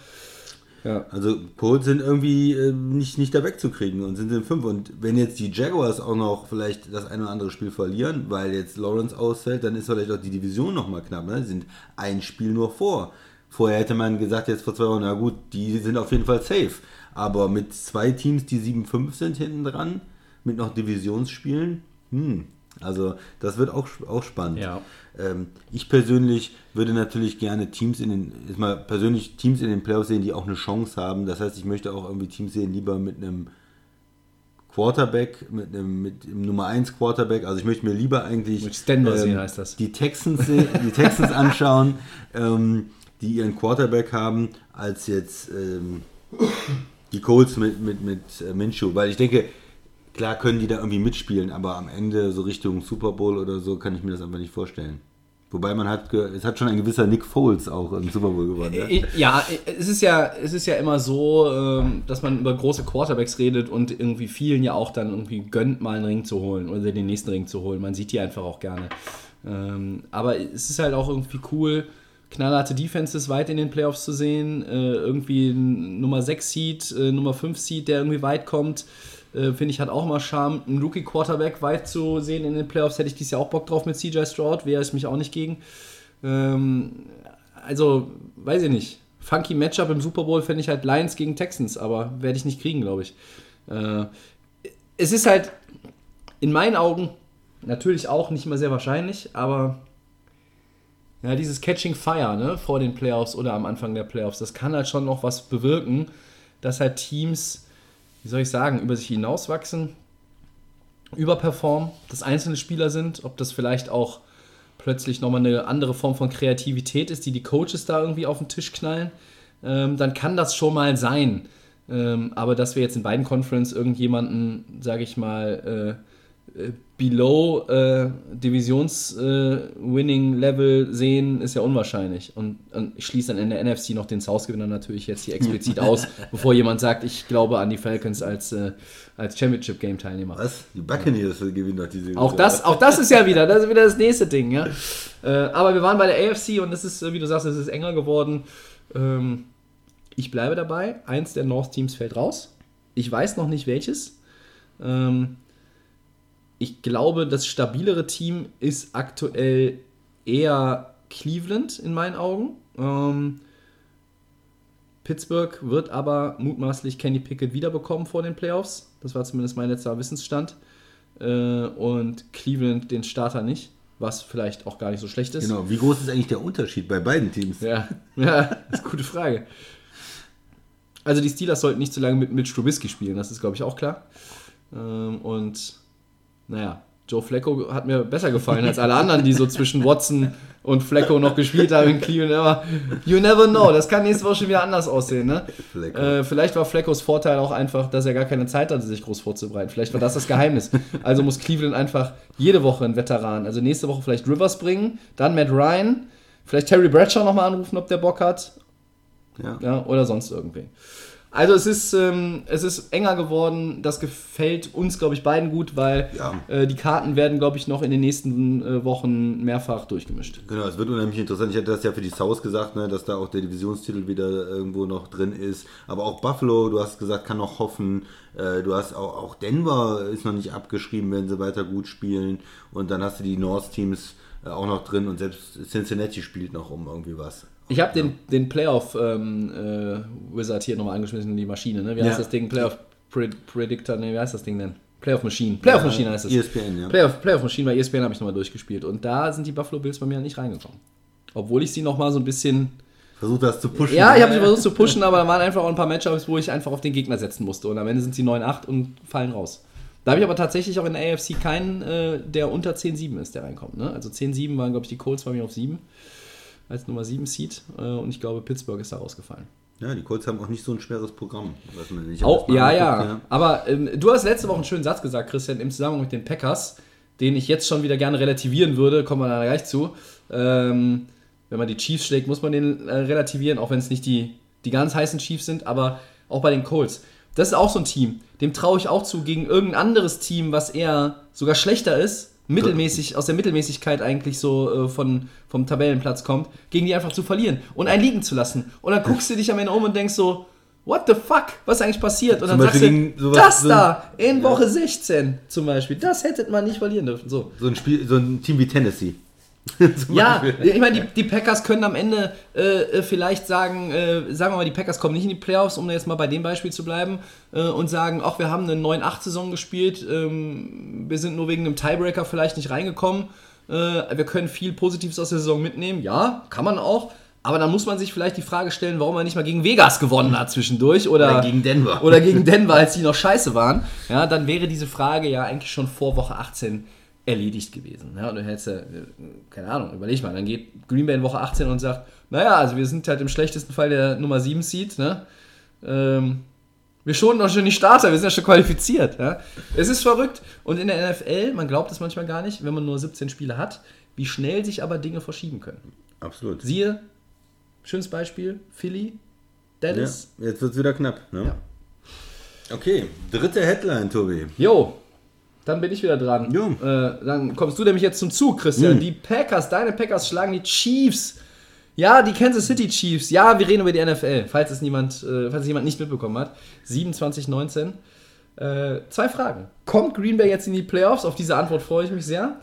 ja. Also Colts sind irgendwie äh, nicht, nicht da wegzukriegen und sind in fünf. Und wenn jetzt die Jaguars auch noch vielleicht das ein oder andere Spiel verlieren, weil jetzt Lawrence ausfällt, dann ist vielleicht auch die Division nochmal knapp. Ne? Die sind ein Spiel nur vor. Vorher hätte man gesagt, jetzt vor zwei Wochen, na gut, die sind auf jeden Fall safe. Aber mit zwei Teams, die 7-5 sind hinten dran, mit noch Divisionsspielen, hm, also das wird auch, auch spannend. Ja. Ähm, ich persönlich würde natürlich gerne Teams in den, jetzt mal persönlich Teams in den Playoffs sehen, die auch eine Chance haben. Das heißt, ich möchte auch irgendwie Teams sehen, lieber mit einem Quarterback, mit einem, mit dem Nummer 1 Quarterback. Also ich möchte mir lieber eigentlich Mit Stenber sehen, heißt das. die Texans, die Texans anschauen, [LAUGHS] ähm, die ihren Quarterback haben, als jetzt ähm, die Colts mit, mit, mit äh, Minshew. Weil ich denke, klar können die da irgendwie mitspielen, aber am Ende so Richtung Super Bowl oder so kann ich mir das einfach nicht vorstellen. Wobei man hat, es hat schon ein gewisser Nick Foles auch im Super Bowl gewonnen. Ja? Ich- Ja, es ist ja, es ist ja immer so, ähm, dass man über große Quarterbacks redet und irgendwie vielen ja auch dann irgendwie gönnt, mal einen Ring zu holen oder den nächsten Ring zu holen. Man sieht die einfach auch gerne. Ähm, Aber es ist halt auch irgendwie cool, knallharte Defenses weit in den Playoffs zu sehen. Äh, Irgendwie Nummer 6 Seed, äh, Nummer 5 Seed, der irgendwie weit kommt. Äh, Finde ich, hat auch mal Charme. Ein Rookie-Quarterback weit zu sehen in den Playoffs hätte ich dieses Jahr auch Bock drauf mit CJ Stroud. Wehre ich mich auch nicht gegen. Ähm, also, weiß ich nicht. Funky Matchup im Super Bowl fände ich halt Lions gegen Texans, aber werde ich nicht kriegen, glaube ich. Äh, es ist halt in meinen Augen natürlich auch nicht immer sehr wahrscheinlich, aber ja, dieses Catching Fire ne, vor den Playoffs oder am Anfang der Playoffs, das kann halt schon noch was bewirken, dass halt Teams, wie soll ich sagen, über sich hinauswachsen, überperformen, dass einzelne Spieler sind, ob das vielleicht auch plötzlich nochmal eine andere Form von Kreativität ist, die die Coaches da irgendwie auf den Tisch knallen, ähm, dann kann das schon mal sein. Ähm, aber dass wir jetzt in beiden Conference irgendjemanden, sage ich mal, äh, below äh, Divisions-Winning-Level sehen, ist ja unwahrscheinlich. Und, und ich schließe dann in der NFC noch den South-Gewinner natürlich jetzt hier explizit [LAUGHS] aus, bevor jemand sagt, ich glaube an die Falcons als, äh, als Championship-Game-Teilnehmer. Was? Die Buccaneers gewinnen doch diese Auch das, auch das ist ja wieder, das ist wieder das nächste Ding, ja. Äh, aber wir waren bei der AFC und es ist, äh, wie du sagst, es ist enger geworden. Ähm, ich bleibe dabei. Eins der North-Teams fällt raus. Ich weiß noch nicht welches. Ähm, ich glaube, das stabilere Team ist aktuell eher Cleveland in meinen Augen. Ähm, Pittsburgh wird aber mutmaßlich Kenny Pickett wiederbekommen vor den Playoffs. Das war zumindest mein letzter Wissensstand. Äh, und Cleveland den Starter nicht, was vielleicht auch gar nicht so schlecht ist. Genau, wie groß ist eigentlich der Unterschied bei beiden Teams? Ja, ja, das ist eine gute Frage. Also die Steelers sollten nicht zu lange mit Mitch Trubisky spielen, das ist glaube ich auch klar. Ähm, und naja, Joe Flacco hat mir besser gefallen als alle anderen, die so zwischen Watson und Flacco noch gespielt haben in Cleveland. Aber you never know, das kann nächste Woche schon wieder anders aussehen. Ne? Äh, vielleicht war Flaccos Vorteil auch einfach, dass er gar keine Zeit hatte, sich groß vorzubereiten. Vielleicht war das das Geheimnis. Also muss Cleveland einfach jede Woche einen Veteran, also nächste Woche vielleicht Rivers bringen, dann Matt Ryan, vielleicht Terry Bradshaw nochmal anrufen, ob der Bock hat. Ja. Ja, oder sonst irgendwie. Also es ist, ähm, es ist enger geworden. Das gefällt uns, glaube ich, beiden gut, weil Ja. äh, die Karten werden, glaube ich, noch in den nächsten äh, Wochen mehrfach durchgemischt. Genau, es wird unheimlich interessant. Ich hatte das ja für die South gesagt, ne, dass da auch der Divisionstitel wieder irgendwo noch drin ist. Aber auch Buffalo, du hast gesagt, kann noch hoffen. Äh, du hast auch, auch Denver ist noch nicht abgeschrieben, wenn sie weiter gut spielen. Und dann hast du die North-Teams äh, auch noch drin und selbst Cincinnati spielt noch um irgendwie was. Ich habe den, den Playoff-Wizard hier nochmal angeschmissen in die Maschine. Ne? Wie heißt Ja. das Ding? Playoff Pred- Predictor? Ne, wie heißt das Ding denn? Playoff Machine. Playoff Machine heißt es. ESPN, ja. Playoff, Playoff Machine bei ESPN habe ich nochmal durchgespielt. Und da sind die Buffalo Bills bei mir nicht reingekommen. Obwohl ich sie nochmal so ein bisschen Versuch das zu pushen. Ja, ich habe sie versucht zu pushen, aber da waren einfach auch ein paar Matchups, wo ich einfach auf den Gegner setzen musste. Und am Ende sind sie 9-8 und fallen raus. Da habe ich aber tatsächlich auch in der AFC keinen, äh, der unter 10-7 ist, der reinkommt. Ne? Also 10-7 waren, glaube ich, die Colts bei mir auf 7 als Nummer 7 Seed. Äh, und ich glaube, Pittsburgh ist da rausgefallen. Ja, die Colts haben auch nicht so ein schweres Programm. Was man nicht Oh, ja, anguckt, ja. Aber ähm, du hast letzte Woche einen schönen Satz gesagt, Christian, im Zusammenhang mit den Packers, den ich jetzt schon wieder gerne relativieren würde, kommen wir da gleich zu. Ähm, wenn man die Chiefs schlägt, muss man den äh, relativieren, auch wenn es nicht die, die ganz heißen Chiefs sind, aber auch bei den Colts. Das ist auch so ein Team, dem traue ich auch zu, gegen irgendein anderes Team, was eher sogar schlechter ist, mittelmäßig, aus der Mittelmäßigkeit eigentlich so äh, von, vom Tabellenplatz kommt, gegen die einfach zu verlieren und einen liegen zu lassen. Und dann guckst du dich am Ende um und denkst so, what the fuck, was ist eigentlich passiert? Und Zum dann sagst Beispiel du, gegen sowas- das so- da, in Woche 16 zum Beispiel, das hättet man nicht verlieren dürfen. So. So ein, Spiel, so ein Team wie Tennessee. [LAUGHS] Ja, Beispiel. ich meine, die, die Packers können am Ende äh, äh, vielleicht sagen, äh, sagen wir mal, die Packers kommen nicht in die Playoffs, um jetzt mal bei dem Beispiel zu bleiben, äh, und sagen, ach, wir haben eine 9-8-Saison gespielt, ähm, wir sind nur wegen einem Tiebreaker vielleicht nicht reingekommen, äh, wir können viel Positives aus der Saison mitnehmen, ja, kann man auch, aber dann muss man sich vielleicht die Frage stellen, warum man nicht mal gegen Vegas gewonnen hat zwischendurch oder, Oder gegen Denver. oder gegen Denver, als die noch scheiße waren. Ja, dann wäre diese Frage ja eigentlich schon vor Woche 18 erledigt gewesen. Ja, und du hättest ja, äh, keine Ahnung, überleg mal, dann geht Green Bay in Woche 18 und sagt, naja, also wir sind halt im schlechtesten Fall der Nummer 7 Seed, ne? Ähm, wir schonen doch schon die Starter, wir sind ja schon qualifiziert. Ja? Es ist verrückt. Und in der NFL, man glaubt es manchmal gar nicht, wenn man nur 17 Spiele hat, wie schnell sich aber Dinge verschieben können. Absolut. Siehe, schönes Beispiel, Philly, Ja, Dallas. jetzt wird es wieder knapp. Ne? Ja. Okay, dritte Headline, Tobi. Jo, dann bin ich wieder dran. Jo. Äh, dann kommst du nämlich jetzt zum Zug, Christian. Hm. Die Packers, deine Packers schlagen die Chiefs. Ja, die Kansas City Chiefs. Ja, wir reden über die NFL, falls es niemand, äh, falls es jemand nicht mitbekommen hat. 27-19. Äh, zwei Fragen. Kommt Green Bay jetzt in die Playoffs? Auf diese Antwort freue ich mich sehr.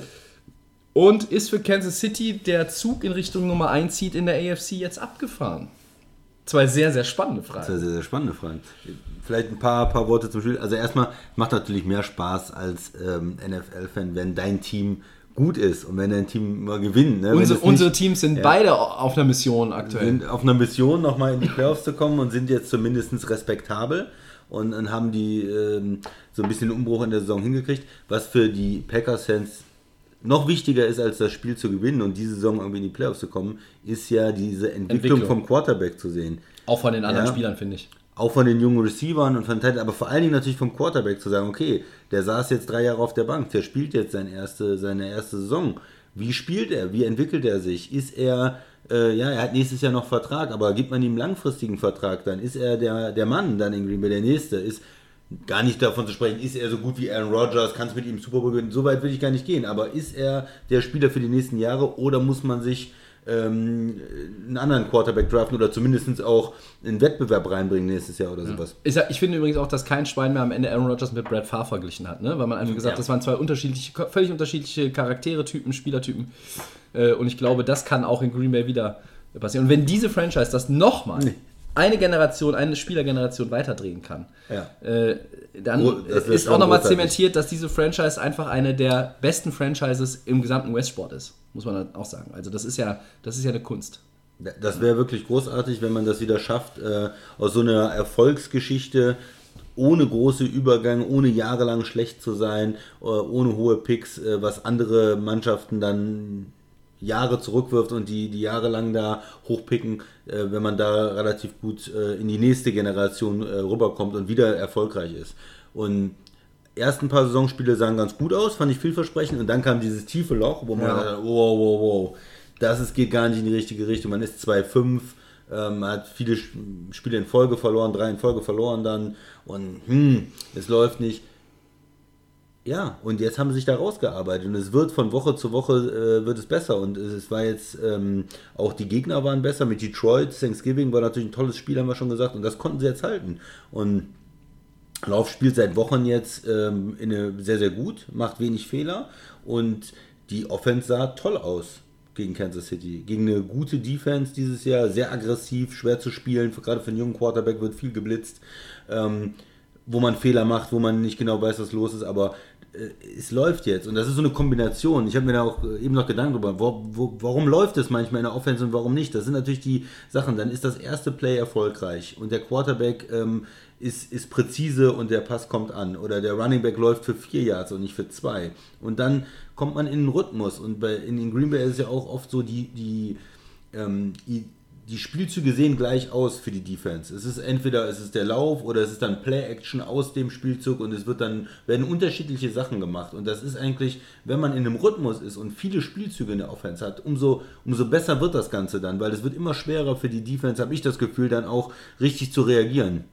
Und ist für Kansas City der Zug in Richtung Nummer 1 Seed in der AFC jetzt abgefahren? Zwei sehr, sehr spannende Fragen. Sehr, sehr, sehr spannende Fragen. Vielleicht ein paar, paar Worte zum Spiel. Also erstmal macht natürlich mehr Spaß als ähm, NFL-Fan, wenn dein Team gut ist und wenn dein Team mal gewinnt. Ne? Unsere, nicht- unsere Teams sind Ja. beide auf einer Mission aktuell. sind auf einer Mission, nochmal in die Playoffs zu kommen und sind jetzt zumindest respektabel und, und haben die ähm, so ein bisschen Umbruch in der Saison hingekriegt, was für die Packers-Fans noch wichtiger ist, als das Spiel zu gewinnen und diese Saison irgendwie in die Playoffs zu kommen, ist ja diese Entwicklung, Entwicklung. vom Quarterback zu sehen. Auch von den anderen Ja. Spielern, finde ich. auch von den jungen Receivern und von Titan, aber vor allen Dingen natürlich vom Quarterback zu sagen, okay, der saß jetzt drei Jahre auf der Bank, der spielt jetzt seine erste, seine erste Saison. Wie spielt er? Wie entwickelt er sich? Ist er, äh, ja, er hat nächstes Jahr noch Vertrag, aber gibt man ihm einen langfristigen Vertrag, dann ist er der, der Mann dann in Green Bay, der Nächste. Ist gar nicht davon zu sprechen, ist er so gut wie Aaron Rodgers, kann es mit ihm Super Bowl gewinnen, so weit will ich gar nicht gehen, aber ist er der Spieler für die nächsten Jahre oder muss man sich ähm, einen anderen Quarterback draften oder zumindest auch einen Wettbewerb reinbringen nächstes Jahr oder sowas. Ich, ich finde übrigens auch, dass kein Schwein mehr am Ende Aaron Rodgers mit Brad Favre verglichen hat, ne? weil man einfach gesagt hat, Ja. das waren zwei unterschiedliche, völlig unterschiedliche Charaktere, Typen, Spielertypen. Äh, Und ich glaube, das kann auch in Green Bay wieder passieren. Und wenn diese Franchise das nochmal eine Generation, eine Spielergeneration weiterdrehen kann, Ja. äh, dann Oh, ist auch nochmal zementiert, dass diese Franchise einfach eine der besten Franchises im gesamten Westsport ist, muss man dann auch sagen. Also das ist ja, das ist ja eine Kunst. Das wäre wirklich großartig, wenn man das wieder schafft, äh, aus so einer Erfolgsgeschichte ohne große Übergänge, ohne jahrelang schlecht zu sein, äh, ohne hohe Picks, äh, was andere Mannschaften dann Jahre zurückwirft und die, die jahrelang da hochpicken, äh, wenn man da relativ gut äh, in die nächste Generation äh, rüberkommt und wieder erfolgreich ist. Und ersten paar Saisonspiele sahen ganz gut aus, fand ich vielversprechend. Und dann kam dieses tiefe Loch, wo man Ja. dachte, wow, wow, wow, das ist, geht gar nicht in die richtige Richtung. Man ist 2-5, ähm, hat viele Sp- Spiele in Folge verloren, drei in Folge verloren dann. Und hm, es läuft nicht. Ja, und jetzt haben sie sich da rausgearbeitet und es wird von Woche zu Woche äh, wird es besser und es, war jetzt ähm, auch die Gegner waren besser mit Detroit Thanksgiving war natürlich ein tolles Spiel haben wir schon gesagt und das konnten sie jetzt halten und Lauf spielt seit Wochen jetzt ähm, in eine, sehr, sehr gut, macht wenig Fehler und die Offense sah toll aus gegen Kansas City. Gegen eine gute Defense dieses Jahr, sehr aggressiv, schwer zu spielen, gerade für einen jungen Quarterback wird viel geblitzt, ähm, wo man Fehler macht, wo man nicht genau weiß, was los ist, aber es läuft jetzt und das ist so eine Kombination. Ich habe mir da auch äh, eben noch Gedanken drüber, wo, wo, warum läuft es manchmal in der Offense und warum nicht? Das sind natürlich die Sachen. Dann ist das erste Play erfolgreich und der Quarterback ähm, ist, ist präzise und der Pass kommt an oder der Running Back läuft für vier Yards und nicht für zwei. Und dann kommt man in den Rhythmus und bei, in den Green Bay ist es ja auch oft so, die, die, ähm, die, die Spielzüge sehen gleich aus für die Defense. Es ist entweder es ist der Lauf oder es ist dann Play-Action aus dem Spielzug und es wird dann werden unterschiedliche Sachen gemacht. Und das ist eigentlich, wenn man in einem Rhythmus ist und viele Spielzüge in der Offense hat, umso, umso besser wird das Ganze dann, weil es wird immer schwerer für die Defense, habe ich das Gefühl, dann auch richtig zu reagieren.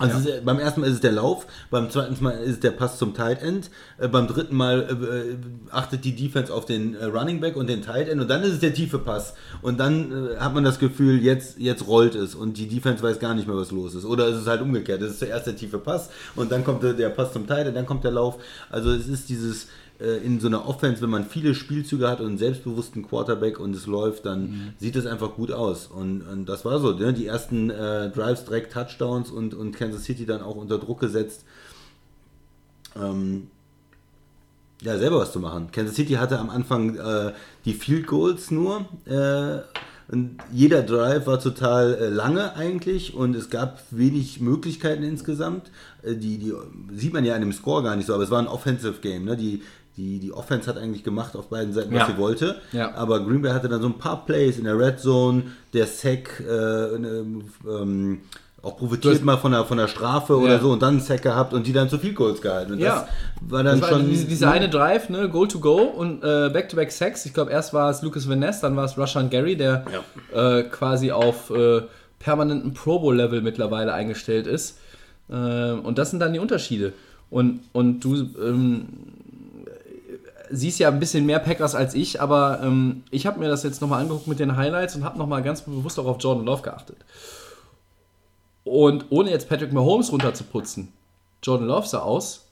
Also es ist, beim ersten Mal ist es der Lauf, beim zweiten Mal ist es der Pass zum Tight End, äh, beim dritten Mal äh, äh, achtet die Defense auf den äh, Running Back und den Tight End und dann ist es der tiefe Pass und dann äh, hat man das Gefühl, jetzt, jetzt rollt es und die Defense weiß gar nicht mehr, was los ist. Oder es ist halt umgekehrt, es ist zuerst der tiefe Pass und dann kommt der, der Pass zum Tight End, dann kommt der Lauf. Also es ist dieses äh, in so einer Offense, wenn man viele Spielzüge hat und einen selbstbewussten Quarterback und es läuft, dann sieht es einfach gut aus. Und, und das war so. Ne? Die ersten äh, Drives direkt Touchdowns und, und Kansas City dann auch unter Druck gesetzt. Ähm, ja, selber was zu machen. Kansas City hatte am Anfang äh, die Field Goals nur. Äh, und jeder Drive war total äh, lange eigentlich und es gab wenig Möglichkeiten insgesamt. Äh, die, die sieht man ja in dem Score gar nicht so, aber es war ein Offensive Game. Ne? Die, die, die Offense hat eigentlich gemacht auf beiden Seiten, was Ja. sie wollte. Ja. Aber Green Bay hatte dann so ein paar Plays in der Red Zone, der Sack, äh, ne, ähm, auch profitiert hast- mal von der, von der Strafe oder Ja. so und dann einen Sack gehabt und die dann zu viel Goals gehalten. Und Ja. das war dann Das war schon. diese, diese eine Drive, ne, Goal to Go und äh, Back-to-Back Sacks. Ich glaube, erst war es Lucas Van Ness, dann war es Rushan Gary, der äh, quasi auf äh, permanenten Pro Bowl-Level mittlerweile eingestellt ist. Äh, und das sind dann die Unterschiede. Und, und du ähm, siehst ja ein bisschen mehr Packers als ich, aber ähm, ich habe mir das jetzt nochmal angeguckt mit den Highlights und habe nochmal ganz bewusst auch auf Jordan Love geachtet. Und ohne jetzt Patrick Mahomes runterzuputzen, Jordan Love sah aus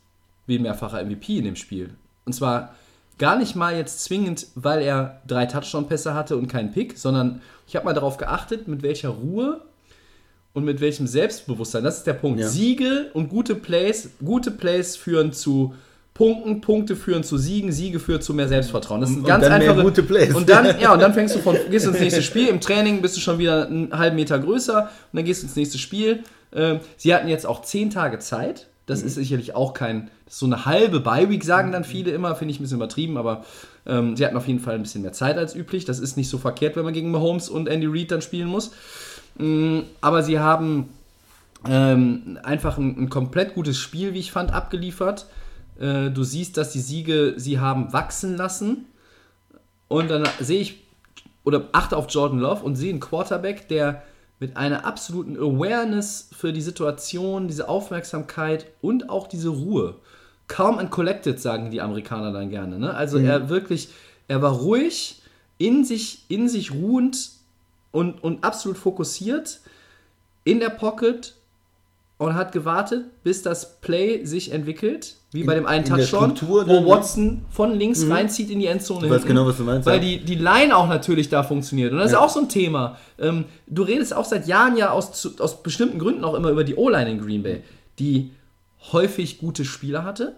wie mehrfacher MVP in dem Spiel. Und zwar gar nicht mal jetzt zwingend, weil er drei Touchdown-Pässe hatte und keinen Pick, sondern ich habe mal darauf geachtet, mit welcher Ruhe und mit welchem Selbstbewusstsein. Das ist der Punkt. Ja. Siege und gute Plays, gute Plays führen zu Punkten, Punkte führen zu Siegen, Siege führen zu mehr Selbstvertrauen. Das sind Und ganz dann mehr einfache gute Plays. Und dann, [LAUGHS] ja, und dann fängst du von, gehst ins nächste Spiel. Im Training bist du schon wieder einen halben Meter größer und dann gehst du ins nächste Spiel. Ähm, sie hatten jetzt auch zehn Tage Zeit. Das ist sicherlich auch kein, so eine halbe Bye-Week, sagen dann viele immer, finde ich ein bisschen übertrieben, aber ähm, sie hatten auf jeden Fall ein bisschen mehr Zeit als üblich. Das ist nicht so verkehrt, wenn man gegen Mahomes und Andy Reid dann spielen muss. Mm, aber sie haben Ähm, einfach ein, ein komplett gutes Spiel, wie ich fand, abgeliefert. Äh, du siehst, dass die Siege sie haben wachsen lassen. Und dann sehe ich oder achte auf Jordan Love und sehe einen Quarterback, der mit einer absoluten Awareness für die Situation, diese Aufmerksamkeit und auch diese Ruhe. Calm and collected, sagen die Amerikaner dann gerne. Ne? Also er wirklich, er war ruhig, in sich, in sich ruhend und, und absolut fokussiert in der Pocket und hat gewartet, bis das Play sich entwickelt, wie bei dem einen in Touchdown, wo dann? Watson von links reinzieht in die Endzone. Ich weiß hinten, genau, was du meinst, Weil ja. die, die Line auch natürlich da funktioniert. Und das Ja. ist auch so ein Thema. Ähm, du redest auch seit Jahren ja aus, aus bestimmten Gründen auch immer über die O-Line in Green Bay, die häufig gute Spieler hatte.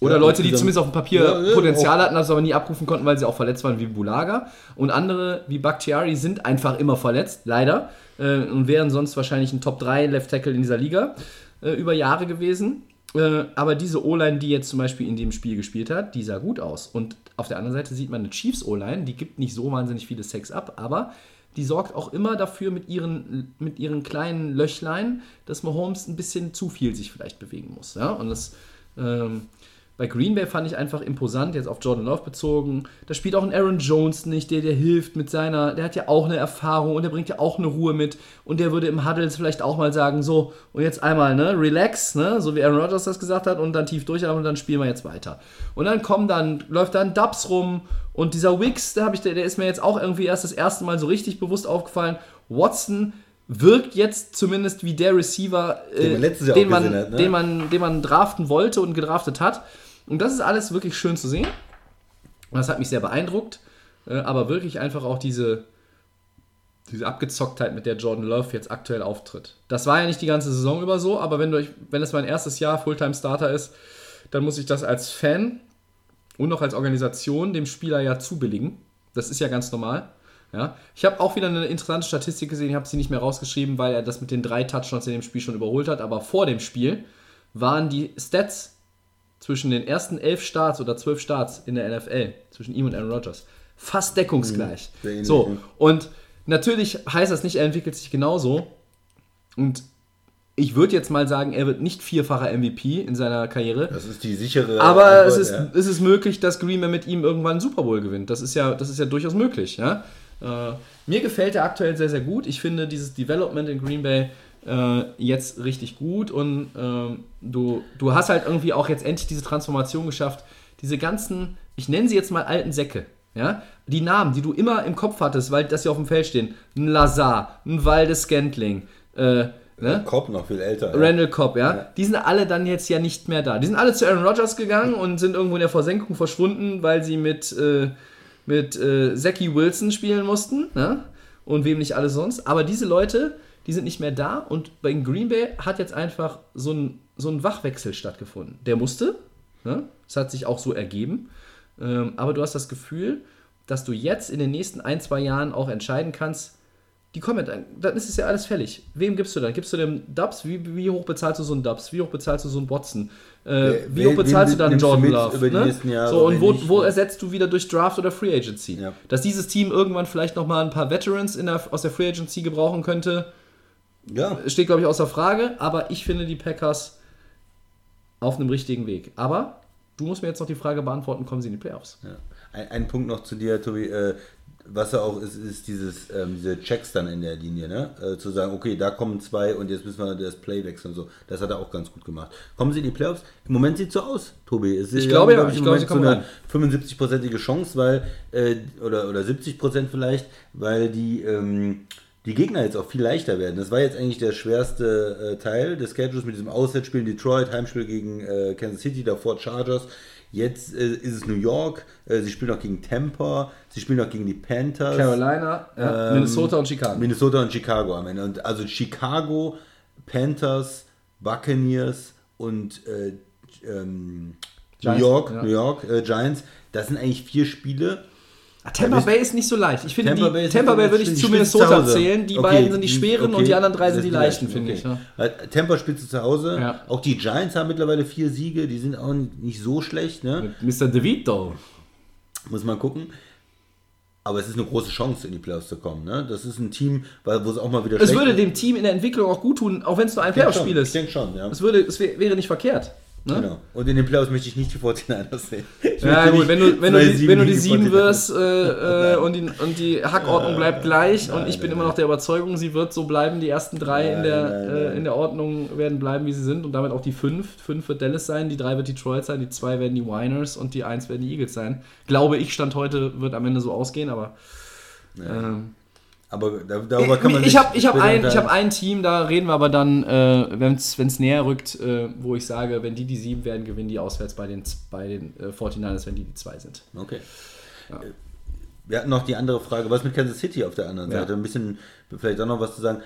Oder Ja, Leute, die zumindest auf dem Papier Potenzial hatten, das aber nie abrufen konnten, weil sie auch verletzt waren, wie Bulaga. Und andere, wie Bakhtiari, sind einfach immer verletzt, leider. Äh, und wären sonst wahrscheinlich ein Top 3 Left Tackle in dieser Liga äh, über Jahre gewesen. Äh, aber diese O-Line, die jetzt zum Beispiel in dem Spiel gespielt hat, die sah gut aus. Und auf der anderen Seite sieht man eine Chiefs O-Line, die gibt nicht so wahnsinnig viele Sex ab, aber die sorgt auch immer dafür mit ihren, mit ihren kleinen Löchlein, dass Mahomes ein bisschen zu viel sich vielleicht bewegen muss. Ja? Und das ähm, bei Green Bay fand ich einfach imposant, jetzt auf Jordan Love bezogen. Da spielt auch ein Aaron Jones nicht, der, der hilft mit seiner, der hat ja auch eine Erfahrung und der bringt ja auch eine Ruhe mit. Und der würde im Huddles vielleicht auch mal sagen, so, und jetzt einmal, ne, relax, ne, so wie Aaron Rodgers das gesagt hat, und dann tief durchatmen und dann spielen wir jetzt weiter. Und dann kommen dann, läuft dann Dubs rum und dieser Wicks, der, ich, der, der ist mir jetzt auch irgendwie erst das erste Mal so richtig bewusst aufgefallen. Watson wirkt jetzt zumindest wie der Receiver, Den man äh, den, man, ne? den, man, den man draften wollte und gedraftet hat. Und das ist alles wirklich schön zu sehen. Das hat mich sehr beeindruckt. Äh, aber wirklich einfach auch diese, diese Abgezocktheit, mit der Jordan Love jetzt aktuell auftritt. Das war ja nicht die ganze Saison über so, aber wenn, du, wenn es mein erstes Jahr Fulltime-Starter ist, dann muss ich das als Fan und auch als Organisation dem Spieler ja zubilligen. Das ist ja ganz normal. Ja. Ich habe auch wieder eine interessante Statistik gesehen, ich habe sie nicht mehr rausgeschrieben, weil er das mit den drei Touchdowns in dem Spiel schon überholt hat, aber vor dem Spiel waren die Stats zwischen den ersten elf Starts oder zwölf Starts in der NFL, zwischen ihm und Aaron Rodgers, fast deckungsgleich. ähnlich, so, und natürlich heißt das nicht, er entwickelt sich genauso. Und ich würde jetzt mal sagen, er wird nicht vierfacher MVP in seiner Karriere. Das ist die sichere. Aber Antwort, es ist, ja. es ist möglich, dass Green Bay mit ihm irgendwann einen Super Bowl gewinnt. Das ist ja, das ist ja durchaus möglich. Ja? Äh, mir gefällt er aktuell sehr, sehr gut. Ich finde dieses Development in Green Bay äh, jetzt richtig gut und ähm, du, du hast halt irgendwie auch jetzt endlich diese Transformation geschafft. Diese ganzen, ich nenne sie jetzt mal alten Säcke. Ja? Die Namen, die du immer im Kopf hattest, weil das hier auf dem Feld stehen. Ein Lazar, ein Waldes Scantling, äh, ne? Cobb noch viel älter. ja. Randall Cobb, ja? Ja. Die sind alle dann jetzt ja nicht mehr da. Die sind alle zu Aaron Rodgers gegangen und sind irgendwo in der Versenkung verschwunden, weil sie mit, äh, mit äh, Zachy Wilson spielen mussten, ne? Und wem nicht alles sonst. Aber diese Leute, die sind nicht mehr da und bei Green Bay hat jetzt einfach so ein, so ein Wachwechsel stattgefunden. Der musste, ne? Das hat sich auch so ergeben. Ähm, aber du hast das Gefühl, dass du jetzt in den nächsten ein, zwei Jahren auch entscheiden kannst, die kommen, dann, dann ist es ja alles fällig. Wem gibst du dann? Gibst du dem Dubs? Wie, wie hoch bezahlst du so einen Dubs? Wie hoch bezahlst du so einen Watson? Äh, wie hoch bezahlst du dann Jordan Love? über die ne? nächsten Jahre, so, und wo, wo ersetzt du wieder durch Draft oder Free Agency? Ja. Dass dieses Team irgendwann vielleicht nochmal ein paar Veterans in der, aus der Free Agency gebrauchen könnte, Ja. steht, glaube ich, außer Frage. Aber ich finde die Packers auf einem richtigen Weg. Aber du musst mir jetzt noch die Frage beantworten, kommen sie in die Playoffs? Ja. Ein, ein Punkt noch zu dir, Tobi. Äh, was ja auch ist, ist dieses, ähm, diese Checks dann in der Linie, ne? Äh, zu sagen, okay, da kommen zwei und jetzt müssen wir das Play wechseln und so. Das hat er auch ganz gut gemacht. Kommen sie in die Playoffs? Im Moment sieht es so aus, Tobi. Es ist, glaube ja, glaub ich im glaube, sie kommen so eine 75-prozentige Chance, weil, äh, oder, oder 70 Prozent vielleicht, weil die, ähm, die Gegner jetzt auch viel leichter werden. Das war jetzt eigentlich der schwerste äh, Teil des Schedules mit diesem Auswärtsspiel in Detroit, Heimspiel gegen äh, Kansas City, davor Chargers. Jetzt äh, ist es New York, äh, sie spielen noch gegen Tampa, sie spielen noch gegen die Panthers. Carolina, ja, Ähm, Minnesota und Chicago. Minnesota und Chicago am Ende. Und also Chicago, Panthers, Buccaneers und äh, ähm, New York, ja. New York äh, Giants. Das sind eigentlich vier Spiele. Tampa Bay ist nicht so leicht. Ich finde, Tampa die, Bay Tampa Bay würde ich zu zu Minnesota Hause. zählen. Die Okay, beiden sind die schweren okay, und die anderen drei sind die leichten, finde okay. ich. Ja. Tampa spielt zu Hause. Ja. Auch die Giants haben mittlerweile vier Siege. Die sind auch nicht so schlecht. Ne? Mr. DeVito. Muss man gucken. Aber es ist eine große Chance, in die Playoffs zu kommen. Ne? Das ist ein Team, wo es auch mal wieder Es würde dem Team in der Entwicklung auch gut tun, auch wenn es nur ein Playoff-Spiel ist. Ich denke schon, ja. Es, würde, es wär, wäre nicht verkehrt. Ne? Genau. Und in den Playoffs möchte ich nicht die 49ers [LAUGHS] sehen. Ich Ja, gut, wenn du, wenn du, 2-7 die, wenn du die gegen 7 49ers. wirst äh, äh, [LAUGHS] und, die, und die Hackordnung bleibt gleich und ich bin nein, immer noch der Überzeugung, sie wird so bleiben. Die ersten drei in, Nein, der, nein, äh, nein. in der Ordnung werden bleiben, wie sie sind und damit auch die 5. 5 wird Dallas sein, die 3 wird Detroit sein, die 2 werden die Winers und die 1 werden die Eagles sein. Glaube ich, Stand heute wird am Ende so ausgehen, aber. Ähm, Aber da, darüber kann man ich habe ich hab ein, ich hab ein Team, da reden wir aber dann, äh, wenn es näher rückt, äh, wo ich sage, wenn die die 7 werden, gewinnen die auswärts bei den, bei den äh, 49ers, wenn die die 2 sind. Okay. Äh, Wir hatten noch die andere Frage, was mit Kansas City auf der anderen Ja. Seite? Ein bisschen, vielleicht auch noch was zu sagen.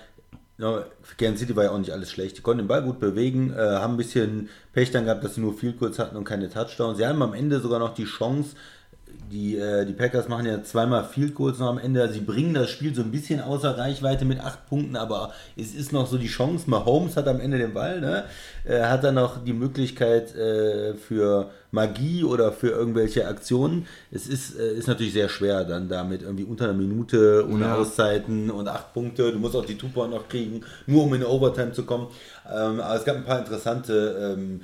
Ja, Kansas City war ja auch nicht alles schlecht. Die konnten den Ball gut bewegen, äh, haben ein bisschen Pech dann gehabt, dass sie nur viel kurz hatten und keine Touchdowns. Sie haben am Ende sogar noch die Chance, die, äh, die Packers machen ja zweimal Field Goals noch am Ende. Sie bringen das Spiel so ein bisschen außer Reichweite mit acht Punkten, aber es ist noch so die Chance. Mahomes hat am Ende den Ball, ne? äh, hat dann noch die Möglichkeit äh, für Magie oder für irgendwelche Aktionen. Es ist, äh, ist natürlich sehr schwer, dann damit irgendwie unter einer Minute ohne Ja. Auszeiten und acht Punkte. Du musst auch die Two-Point noch kriegen, nur um in Overtime zu kommen. Ähm, aber es gab ein paar interessante ähm,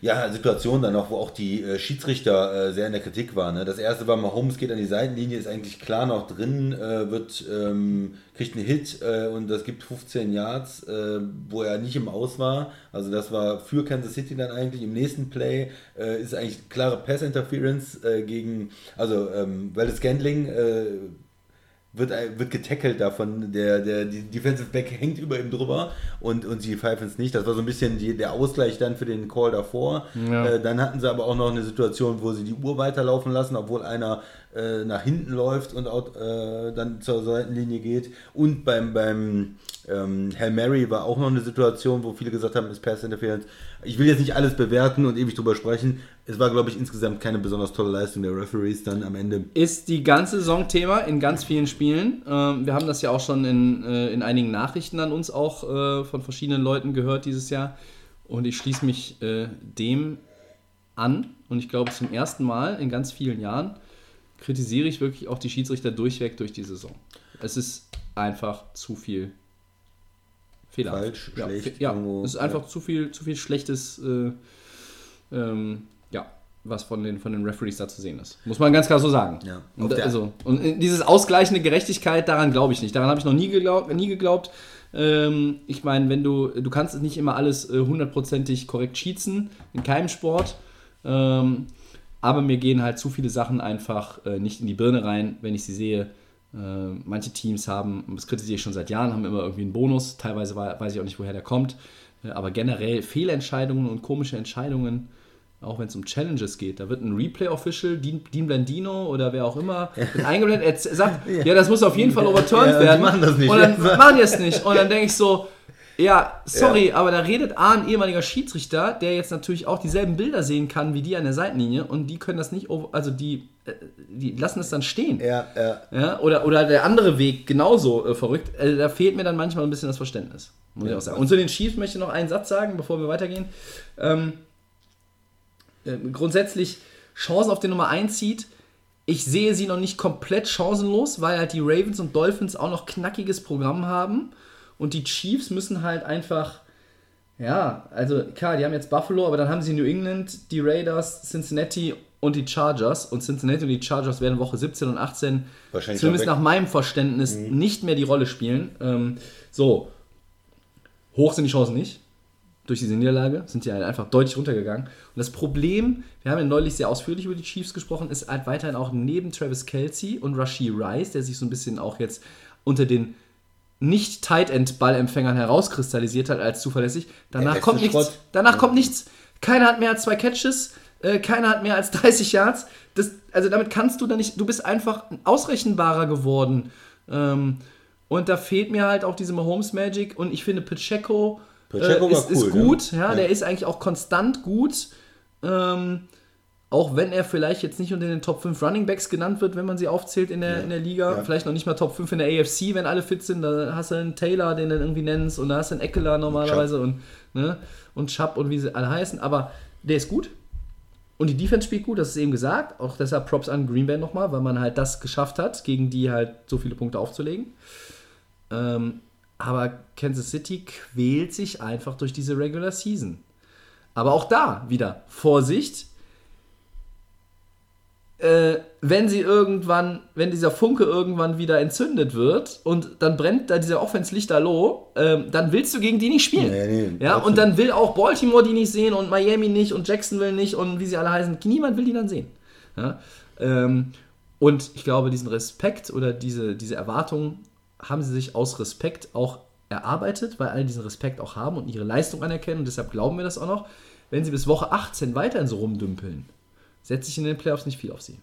ja, Situation dann noch, wo auch die äh, Schiedsrichter äh, sehr in der Kritik waren. Ne? Das erste war, Mahomes geht an die Seitenlinie, ist eigentlich klar noch drin, äh, wird, ähm, kriegt einen Hit äh, und das gibt 15 Yards, äh, wo er nicht im Aus war. Also das war für Kansas City dann eigentlich. Im nächsten Play äh, ist eigentlich klare Pass-Interference gegen, also ähm, Scandling äh, wird, wird getackelt davon, der, der die Defensive Back hängt über ihm drüber und, und sie pfeifen es nicht. Das war so ein bisschen die, der Ausgleich dann für den Call davor. Ja. Äh, dann hatten sie aber auch noch eine Situation, wo sie die Uhr weiterlaufen lassen, obwohl einer äh, nach hinten läuft und auch, äh, dann zur Seitenlinie geht. Und beim, beim ähm, Hail Mary war auch noch eine Situation, wo viele gesagt haben, ist Pass Interference. Ich will jetzt nicht alles bewerten und ewig drüber sprechen. Es war, glaube ich, insgesamt keine besonders tolle Leistung der Referees dann am Ende. Ist die ganze Saison Thema in ganz vielen Spielen. Ähm, wir haben das ja auch schon in, äh, in einigen Nachrichten an uns auch äh, von verschiedenen Leuten gehört dieses Jahr. Und ich schließe mich äh, dem an. Und ich glaube, zum ersten Mal in ganz vielen Jahren kritisiere ich wirklich auch die Schiedsrichter durchweg durch die Saison. Es ist einfach zu viel Fehler. Falsch, ja, schlecht, Ja, irgendwo, es ist einfach ja. zu viel, zu viel Schlechtes, äh, ähm, ja, was von den, von den Referees da zu sehen ist. Muss man ganz klar so sagen. Ja. Und, also, und äh, dieses ausgleichende Gerechtigkeit, daran glaube ich nicht. Daran habe ich noch nie geglaubt. Nie geglaubt. Ähm, ich meine, wenn du, du kannst nicht immer alles äh, hundertprozentig korrekt schießen, in keinem Sport. Ähm, aber mir gehen halt zu viele Sachen einfach äh, nicht in die Birne rein, wenn ich sie sehe. Äh, manche Teams haben, das kritisiere ich schon seit Jahren, haben immer irgendwie einen Bonus. Teilweise wei- weiß ich auch nicht, woher der kommt. Äh, aber generell Fehlentscheidungen und komische Entscheidungen, auch wenn es um Challenges geht. Da wird ein Replay-Official, Dean, Dean Blandino oder wer auch immer, eingeblendet, er sagt, [LAUGHS] ja. das muss auf jeden Fall overturned Ja, und die werden. machen das nicht. Und dann [LAUGHS] machen die es nicht. Und dann denke ich so, ja, sorry, aber da redet A, ein ehemaliger Schiedsrichter, der jetzt natürlich auch dieselben Bilder sehen kann wie die an der Seitenlinie und die können das nicht, also die, äh, die lassen es dann stehen. Ja, ja. Ja, oder, oder der andere Weg genauso äh, verrückt. Also, da fehlt mir dann manchmal ein bisschen das Verständnis. Muss ich Ja, auch sagen. Und zu den Chiefs möchte ich noch einen Satz sagen, bevor wir weitergehen. Ähm, äh, grundsätzlich Chancen auf den Nummer 1 zieht. Ich sehe sie noch nicht komplett chancenlos, weil halt die Ravens und Dolphins auch noch knackiges Programm haben. Und die Chiefs müssen halt einfach, ja, also klar, die haben jetzt Buffalo, aber dann haben sie New England, die Raiders, Cincinnati und die Chargers. Und Cincinnati und die Chargers werden Woche 17 und 18 Wahrscheinlich zumindest nach meinem Verständnis nicht mehr die Rolle spielen. Ähm, so, hoch sind die Chancen nicht. Durch diese Niederlage sind die halt einfach deutlich runtergegangen. Und das Problem, wir haben ja neulich sehr ausführlich über die Chiefs gesprochen, ist halt weiterhin auch neben Travis Kelsey und Rashi Rice, der sich so ein bisschen auch jetzt unter den nicht Tight End Ballempfängern herauskristallisiert hat als zuverlässig. Danach beste kommt nichts. Schrott. Danach kommt nichts. Keiner hat mehr als zwei Catches, äh, keiner hat mehr als [LAUGHS] 30 Yards. Das, also damit kannst du da nicht. Du bist einfach ausrechenbarer geworden. Ähm, und da fehlt mir halt auch diese Mahomes Magic. Und ich finde Pacheco, Pacheco äh, ist, ist cool, ne? gut. Ja, Ja. der ist eigentlich auch konstant gut. Ähm, auch wenn er vielleicht jetzt nicht unter den Top 5 Running Backs genannt wird, wenn man sie aufzählt in der, in der Liga. Ja. Vielleicht noch nicht mal Top 5 in der AFC, wenn alle fit sind. Da hast du einen Taylor, den du irgendwie nennst. Und da hast du einen Eckler normalerweise. Und, ne? und Chubb und wie sie alle heißen. Aber der ist gut. Und die Defense spielt gut, das ist eben gesagt. Auch deshalb Props an Green Bay nochmal, weil man halt das geschafft hat, gegen die halt so viele Punkte aufzulegen. Ähm, aber Kansas City quält sich einfach durch diese Regular Season. Aber auch da wieder Vorsicht. Äh, wenn sie irgendwann, wenn dieser Funke irgendwann wieder entzündet wird und dann brennt da dieser Offense Lichterloh, ähm, dann willst du gegen die nicht spielen. Nee, nee, ja, und dann will auch Baltimore die nicht sehen und Miami nicht und Jacksonville nicht und wie sie alle heißen. Niemand will die dann sehen. Ja, ähm, und ich glaube, diesen Respekt oder diese, diese Erwartungen haben sie sich aus Respekt auch erarbeitet, weil alle diesen Respekt auch haben und ihre Leistung anerkennen und deshalb glauben wir das auch noch. Wenn sie bis Woche 18 weiterhin so rumdümpeln, setze ich in den Playoffs nicht viel auf sie.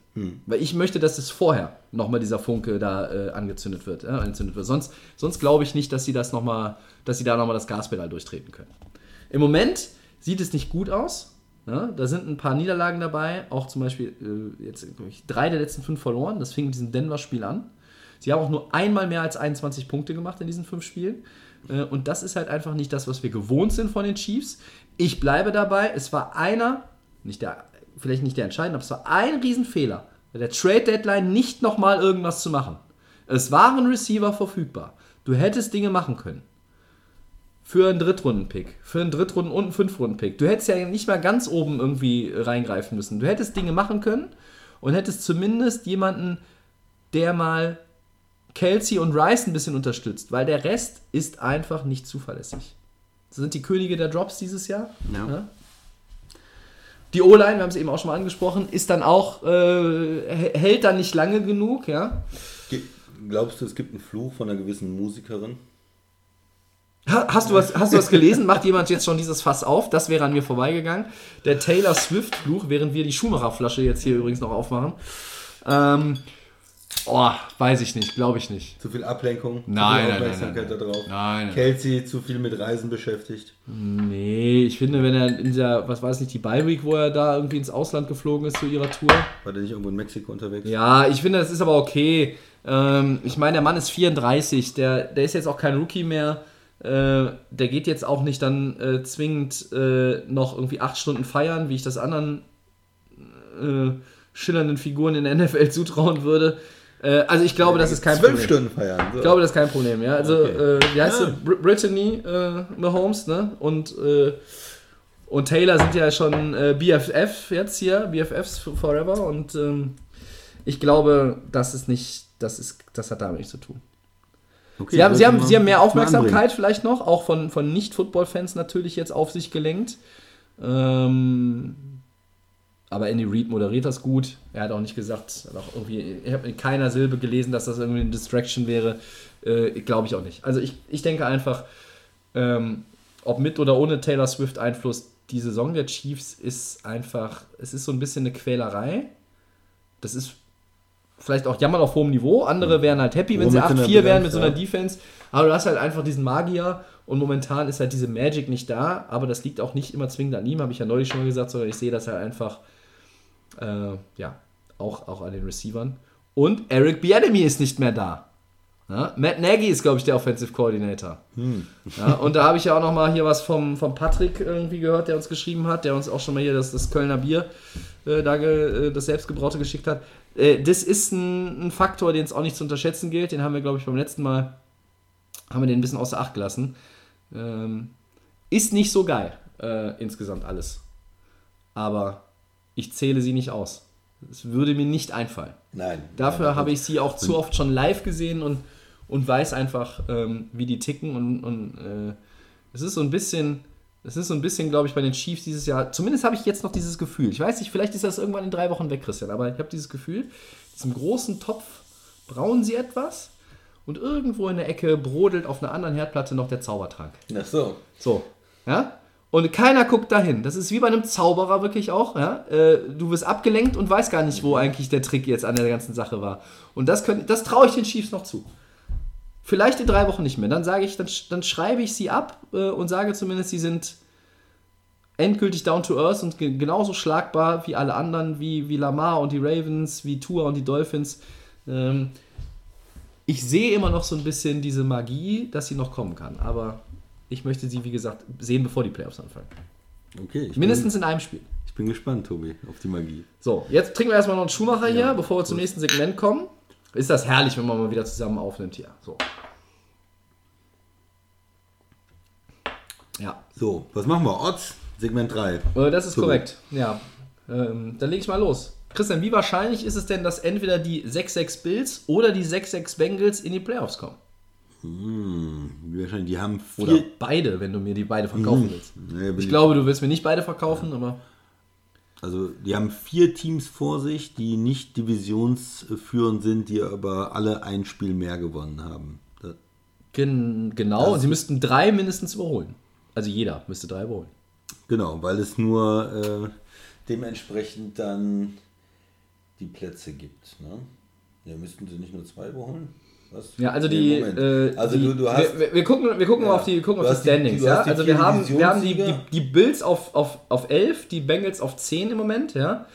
Weil ich möchte, dass es vorher nochmal dieser Funke da äh, angezündet wird. Äh, angezündet wird. Sonst, sonst glaube ich nicht, dass sie das noch mal, dass sie da nochmal das Gaspedal durchtreten können. Im Moment sieht es nicht gut aus. Ja, da sind ein paar Niederlagen dabei, auch zum Beispiel äh, jetzt drei der letzten fünf verloren. Das fing mit diesem Denver-Spiel an. Sie haben auch nur einmal mehr als 21 Punkte gemacht in diesen fünf Spielen. Äh, Und das ist halt einfach nicht das, was wir gewohnt sind von den Chiefs. Ich bleibe dabei, es war einer, nicht der, vielleicht nicht der entscheidende, aber es war ein Riesenfehler, bei der Trade Deadline nicht nochmal irgendwas zu machen. Es waren Receiver verfügbar. Du hättest Dinge machen können. Für einen Drittrunden-Pick, für einen Drittrunden- und einen Fünftrunden-Pick. Du hättest ja nicht mal ganz oben irgendwie reingreifen müssen. Du hättest Dinge machen können und hättest zumindest jemanden, der mal Kelsey und Rice ein bisschen unterstützt, weil der Rest ist einfach nicht zuverlässig. Das sind die Könige der Drops dieses Jahr. Ja. Die O-Line, wir haben es eben auch schon mal angesprochen, ist dann auch, äh, hält dann nicht lange genug, ja. Glaubst du, es gibt einen Fluch von einer gewissen Musikerin? Ha- Hast du, was, hast du was gelesen? Macht jemand jetzt schon dieses Fass auf? Das wäre an mir vorbeigegangen. Der Taylor Swift-Fluch, während wir die Schumacher-Flasche jetzt hier übrigens noch aufmachen. Ähm, oh, weiß ich nicht, glaube ich nicht. Zu viel Ablenkung? Nein, zu viel nein, Aufmerksamkeit nein, nein, da drauf? Nein, nein. Kelsey zu viel mit Reisen beschäftigt? Nee, ich finde, wenn er in dieser, was weiß nicht, die Bye-Week, wo er da irgendwie ins Ausland geflogen ist zu ihrer Tour. War der nicht irgendwo in Mexiko unterwegs? Ja, ich finde, das ist aber okay. Ähm, ich meine, der Mann ist 34, der, der ist jetzt auch kein Rookie mehr. Äh, der geht jetzt auch nicht dann äh, zwingend äh, noch irgendwie acht Stunden feiern, wie ich das anderen äh, schillernden Figuren in der NFL zutrauen würde. Äh, also ich glaube, das ist kein Zwölf Problem. Stunden feiern. So. Ich glaube, das ist kein Problem, ja. Also, Okay. äh, wie heißt Ja. sie? Br Brittany äh, Mahomes, ne? Und, äh, und Taylor sind ja schon äh, BFF jetzt hier, BFFs for- forever. Und ähm, ich glaube, das ist nicht, das ist, das hat damit nichts zu tun. Okay, Sie haben, sie haben, sie haben mehr Aufmerksamkeit vielleicht noch, auch von, von Nicht-Football-Fans natürlich jetzt auf sich gelenkt. Ähm, aber Andy Reid moderiert das gut. Er hat auch nicht gesagt, auch irgendwie, ich habe in keiner Silbe gelesen, dass das irgendwie eine Distraction wäre. Äh, Glaube ich auch nicht. Also ich, ich denke einfach, ähm, ob mit oder ohne Taylor Swift Einfluss, die Saison der Chiefs ist einfach, es ist so ein bisschen eine Quälerei. Das ist vielleicht auch jammern auf hohem Niveau. Andere wären halt happy, wenn sie Womit der 8-4 wären mit so einer ja. Defense. Aber du hast halt einfach diesen Magier und momentan ist halt diese Magic nicht da. Aber das liegt auch nicht immer zwingend an ihm, habe ich ja neulich schon mal gesagt, sondern ich sehe das halt einfach, äh, ja, auch, auch an den Receivern. Und Eric Bieniemy ist nicht mehr da. Ja, Matt Nagy ist, glaube ich, der Offensive Coordinator. Ja, und da habe ich ja auch noch mal hier was vom, vom Patrick irgendwie gehört, der uns geschrieben hat, der uns auch schon mal hier das, das Kölner Bier, äh, da äh, das selbstgebraute geschickt hat. Äh, das ist ein, ein Faktor, den es auch nicht zu unterschätzen gilt. Den haben wir, glaube ich, beim letzten Mal, haben wir den ein bisschen außer Acht gelassen. Ähm, ist nicht so geil, äh, insgesamt alles. Aber ich zähle sie nicht aus. Es würde mir nicht einfallen. Nein. Dafür habe ich sie auch zu oft schon live gesehen und, und weiß einfach, ähm, wie die ticken. Und, und äh, es ist so ein bisschen, es ist so ein bisschen, glaube ich, bei den Chiefs dieses Jahr. Zumindest habe ich jetzt noch dieses Gefühl. Ich weiß nicht, vielleicht ist das irgendwann in drei Wochen weg, Christian, aber ich habe dieses Gefühl, in diesem großen Topf brauen sie etwas und irgendwo in der Ecke brodelt auf einer anderen Herdplatte noch der Zaubertrank. Ach so. So, ja? Und keiner guckt dahin. Das ist wie bei einem Zauberer wirklich auch, ja? Äh, du wirst abgelenkt und weißt gar nicht, wo eigentlich der Trick jetzt an der ganzen Sache war. Und das, das traue ich den Chiefs noch zu. Vielleicht in drei Wochen nicht mehr. Dann sage ich, dann, dann schreibe ich sie ab äh, und sage zumindest, sie sind endgültig down to earth und ge genauso schlagbar wie alle anderen, wie, wie Lamar und die Ravens, wie Tua und die Dolphins. Ähm, ich sehe immer noch so ein bisschen diese Magie, dass sie noch kommen kann. Aber ich möchte sie, wie gesagt, sehen, bevor die Playoffs anfangen. Okay, ich Mindestens in einem Spiel. Bin, ich bin gespannt, Tobi, auf die Magie. So, jetzt trinken wir erstmal noch einen Schuhmacher hier, bevor wir zum nächsten Segment kommen. Ist das herrlich, wenn man mal wieder zusammen aufnimmt hier. So. Ja, So, was machen wir? Odds, Segment 3. äh, das ist Tobi. korrekt. Ja. Ähm, dann lege ich mal los. Christian, wie wahrscheinlich ist es denn, dass entweder die 6-6 Bills oder die 6-6 Bengals in die Playoffs kommen? Wahrscheinlich, die haben vier. Oder beide, wenn du mir die beide verkaufen willst. Nee, Ich glaube, du willst mir nicht beide verkaufen, aber Also, die haben vier Teams vor sich, die nicht divisionsführend sind, die aber alle ein Spiel mehr gewonnen haben. Das, gen genau. Und sie müssten drei mindestens überholen. Also jeder müsste drei überholen. genau, weil es nur äh, dementsprechend dann die Plätze gibt. Ne? Ja, müssten sie nicht nur zwei überholen? Ja, also die, äh, also die du, du hast. wir, wir- gucken, wir gucken Ja. mal auf die, gucken auf die die- Standings. du ja? die Also wir haben, wir haben die, die, die Bills auf, auf, auf 11, die Bengals auf 10 im Moment, ja.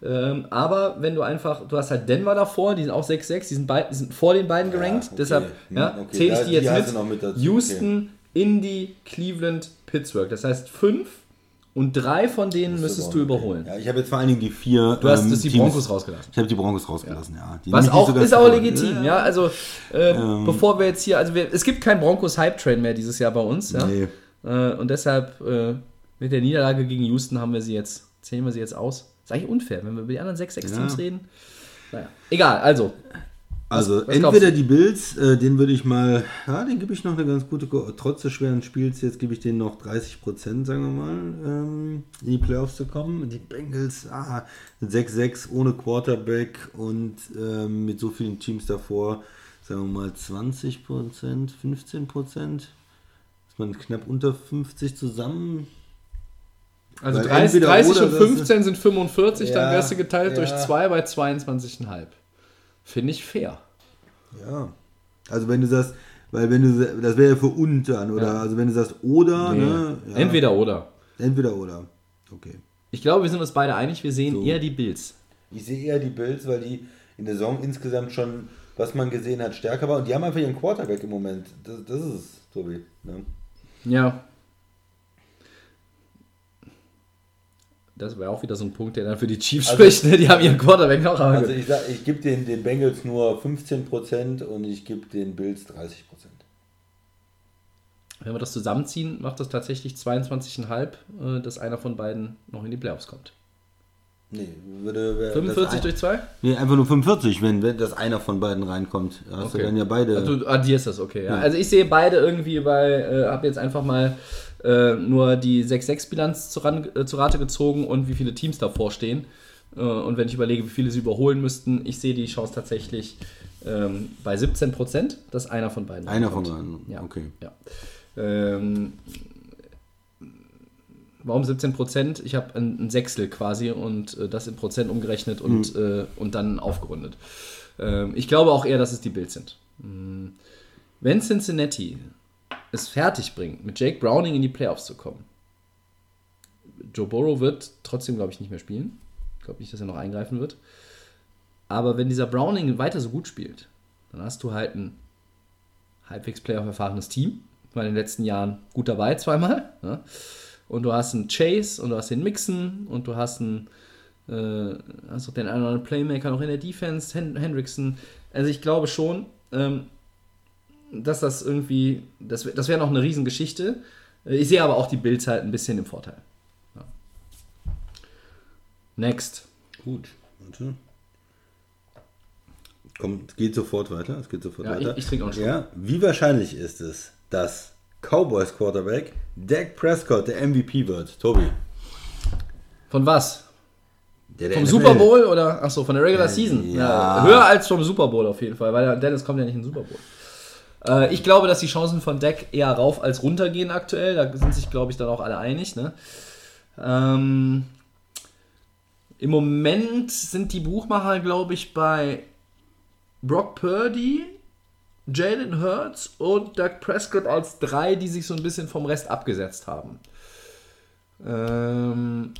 Ähm, aber wenn du einfach, du hast halt Denver davor, die sind auch 6-6, die sind, die sind vor den beiden gerankt, okay. deshalb Hm, ja, okay, zähle ich die die jetzt mit. mit dazu, Houston, Indy, Cleveland, Pittsburgh. Das heißt 5 und drei von denen müsstest du überholen. Ja, ich habe jetzt vor allen Dingen die vier. Du hast ähm, die Teams- Broncos rausgelassen. Ich habe die Broncos rausgelassen, ja. Die Was auch ist auch legitim, ja. Also äh, bevor wir jetzt hier, also wir, es gibt keinen Broncos Hype Train mehr dieses Jahr bei uns, ja. Nee. Äh, und deshalb äh, mit der Niederlage gegen Houston haben wir sie jetzt, zählen wir sie jetzt aus. Ist eigentlich unfair, wenn wir über die anderen 6-6 Teams Ja. reden. Naja, egal, also. Also was glaubst entweder die Bills, äh, den würde ich mal, ja, den gebe ich noch eine ganz gute, trotz des schweren Spiels, jetzt gebe ich denen noch 30 Prozent, sagen wir mal, ähm, in die Playoffs zu kommen. Die Bengals, ah, 6-6 ohne Quarterback und ähm, mit so vielen Teams davor, sagen wir mal 20 Prozent, 15 Prozent. Ist man knapp unter 50 zusammen. Also Weil 30, entweder 30 oder und das- 15 sind 45, dann Ja, wärst du geteilt durch ja. 2 bei 22,5. Finde ich fair. Ja. Also wenn du sagst, weil wenn du, das wäre ja für untern, oder? Ja. Also wenn du sagst oder, Nee. ne? Ja. Entweder oder. Entweder oder. Okay. Ich glaube, wir sind uns beide einig, wir sehen So. eher die Bills. Ich sehe eher die Bills, weil die in der Saison insgesamt schon, was man gesehen hat, stärker war. Und die haben einfach ihren Quarterback im Moment. Das, das ist es, Tobi. Ne? Ja. Das wäre auch wieder so ein Punkt, der dann für die Chiefs Also- spricht. Ne? Die haben ihren Quarterback noch. Also ich sag, ich gebe den, den Bengals nur 15% und ich gebe den Bills 30%. Wenn wir das zusammenziehen, macht das tatsächlich 22,5, äh, dass einer von beiden noch in die Playoffs kommt. Nee, würde, wär 45 das ein, durch 2? Nee, einfach nur 45, wenn, wenn das einer von beiden reinkommt. Hast du dann ja beide. Du addierst das, okay. Ja. Ja. Also ich sehe beide irgendwie bei, äh, habe jetzt einfach mal äh, nur die 6-6-Bilanz zu, ran- äh, zu Rate gezogen und wie viele Teams davor stehen. Äh, und wenn ich überlege, wie viele sie überholen müssten, ich sehe die Chance tatsächlich ähm, bei 17 Prozent, dass einer von beiden einer von reinkommt. beiden. Ja. Okay. Ja. Ähm, warum 17 Prozent? Ich habe ein, ein Sechstel quasi und äh, das in Prozent umgerechnet und, äh, und dann aufgerundet. Ähm, ich glaube auch eher, dass es die Bills sind. Mm. Wenn Cincinnati es fertig bringt, mit Jake Browning in die Playoffs zu kommen, Joe Burrow wird trotzdem, glaube ich, nicht mehr spielen. Ich glaube nicht, dass er noch eingreifen wird. Aber wenn dieser Browning weiter so gut spielt, dann hast du halt ein halbwegs Playoff-erfahrenes Team. War in den letzten Jahren gut dabei, zweimal. Ja. Und du hast einen Chase und du hast den Mixon und du hast einen, äh, hast auch den einen oder anderen Playmaker noch in der Defense, Hen Hendrickson. Also ich glaube schon, ähm, dass das irgendwie, das, wär- das wäre noch eine Riesengeschichte. Äh, Ich sehe aber auch die Bills halt ein bisschen im Vorteil. Ja. Next. Gut. Warte. Es geht sofort weiter. Es geht sofort Ja, weiter. ich- ich trinke auch Schluck. Ja, wie wahrscheinlich ist es, dass Cowboys Quarterback Dak Prescott der MVP wird? Tobi. Von was? Der, der Vom NFL. Super Bowl oder? Achso, von der Regular Season. ja. Ja. höher als vom Super Bowl auf jeden Fall, weil Dennis kommt ja nicht in den Super Bowl. Äh, ich glaube, dass die Chancen von Deck eher rauf als runter gehen aktuell. Da sind sich, glaube ich, dann auch alle einig. Ne? Ähm, Im Moment sind die Buchmacher, glaube ich, bei Brock Purdy, Jalen Hurts und Doug Prescott als drei, die sich so ein bisschen vom Rest abgesetzt haben. Ähm,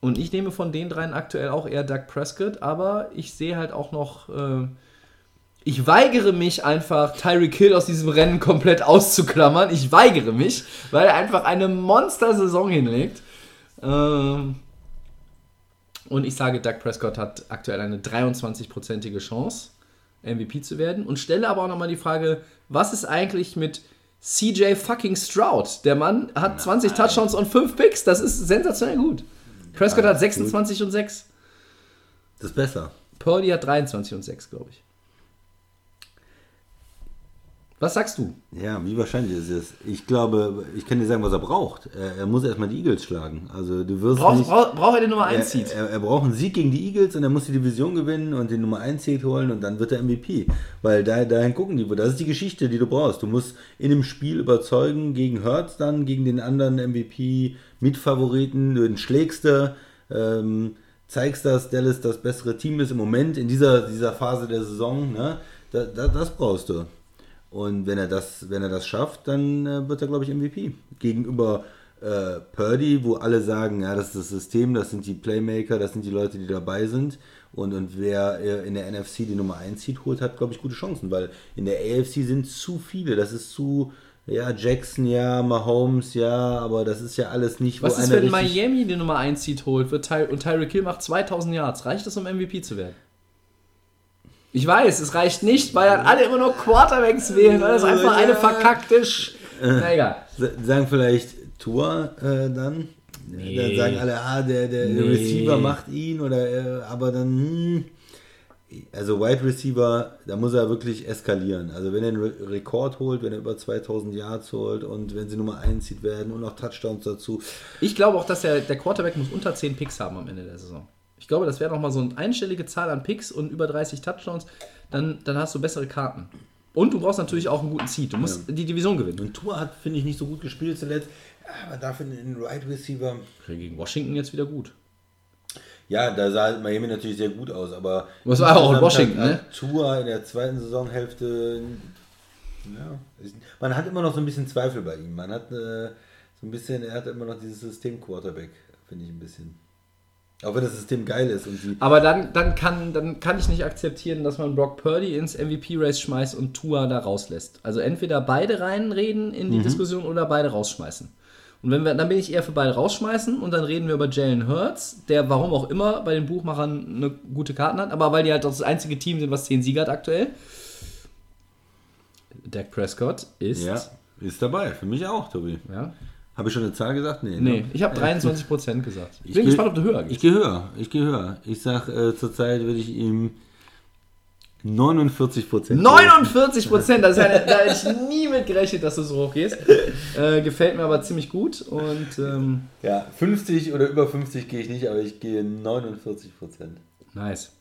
und ich nehme von den dreien aktuell auch eher Doug Prescott, aber ich sehe halt auch noch. Äh, ich weigere mich einfach, Tyreek Hill aus diesem Rennen komplett auszuklammern. Ich weigere mich, weil er einfach eine Monster-Saison hinlegt. Ähm, und ich sage, Doug Prescott hat aktuell eine 23-prozentige Chance, MVP zu werden. Und stelle aber auch nochmal die Frage, was ist eigentlich mit CJ fucking Stroud? Der Mann hat 20 Touchdowns und 5 Picks. Das ist sensationell gut. Prescott hat 26 und 6. Das ist besser. Purdy hat 23 und 6, glaube ich. Was sagst du? Ja, wie wahrscheinlich ist es? Ich glaube, ich kann dir sagen, was er braucht. Er, er muss erstmal die Eagles schlagen. Also du wirst Braucht, nicht, braucht, braucht er den Nummer er, 1 Seed? er, er braucht einen Sieg gegen die Eagles und er muss die Division gewinnen und den Nummer 1 Seed holen und dann wird er MVP. Weil da, dahin gucken die. Das ist die Geschichte, die du brauchst. Du musst in dem Spiel überzeugen gegen Hurts dann, gegen den anderen MVP, Mitfavoriten, du schlägst du, ähm, zeigst, dass Dallas das bessere Team ist im Moment in dieser, dieser Phase der Saison. Ne? Da, da, das brauchst du. Und wenn er das, wenn er das schafft, dann äh, wird er, glaube ich, MVP. Gegenüber äh, Purdy, wo alle sagen, ja, das ist das System, das sind die Playmaker, das sind die Leute, die dabei sind. Und, und wer äh, in der NFC die Nummer 1 zieht, holt, hat, glaube ich, gute Chancen, weil in der AFC sind zu viele. Das ist zu, ja, Jackson, ja, Mahomes, ja, aber das ist ja alles nicht, Was ist, wenn Miami die Nummer 1 Seed holt wird Ty und Tyreek Hill macht 2000 Yards? Reicht das, um MVP zu werden? Ich weiß, es reicht nicht, weil dann alle immer nur Quarterbacks wählen, weil das einfach eine verkackte. Sch Na egal. Sa- Sagen vielleicht Tour äh, dann. Dann sagen alle, ah, der, der Nee. Receiver macht ihn oder äh, aber dann, hm, also Wide Receiver, da muss er wirklich eskalieren. Also wenn er einen Re Rekord holt, wenn er über 2000 Yards holt und wenn sie Nummer 1 zieht werden und noch Touchdowns dazu. Ich glaube auch, dass der, der Quarterback muss unter 10 Picks haben am Ende der Saison. Ich glaube, das wäre nochmal so eine einstellige Zahl an Picks und über 30 Touchdowns. Dann, dann hast du bessere Karten. Und du brauchst natürlich auch einen guten Seed. Du musst die Division gewinnen. Und Tour hat, finde ich, nicht so gut gespielt zuletzt, aber dafür einen Wide Receiver. Gegen Washington jetzt wieder gut. Ja, da sah Miami natürlich sehr gut aus, aber. Das war auch in Washington, ne? Tua in der zweiten Saisonhälfte. Ja, man hat immer noch so ein bisschen Zweifel bei ihm. Man hat äh, so ein bisschen, er hat immer noch dieses System-Quarterback, finde ich ein bisschen. Auch wenn das System geil ist und die. Aber dann, dann, kann, dann kann ich nicht akzeptieren, dass man Brock Purdy ins MVP-Race schmeißt und Tua da rauslässt. Also entweder beide reinreden in die Diskussion oder beide rausschmeißen. Und wenn wir, dann bin ich eher für beide rausschmeißen und dann reden wir über Jalen Hurts, der warum auch immer bei den Buchmachern eine gute Karten hat, aber weil die halt das einzige Team sind, was 10 Siege hat aktuell. Dak Prescott ist. Ja, ist dabei. Für mich auch, Tobi. ja. Habe ich schon eine Zahl gesagt? Nee. Nee, ne? ich habe 23% gesagt. Ich Ich bin geh- gespannt, ob du höher Ich gehst. gehe höher. Ich gehe höher. Ich sag, äh, zurzeit würde ich ihm 49 Prozent. 49 Prozent, da hätte ich [LAUGHS] nie mit gerechnet, dass du so hoch gehst. Äh, gefällt mir aber ziemlich gut und ähm, Ja, 50 oder über 50 gehe ich nicht, aber ich gehe 49 Prozent. nice.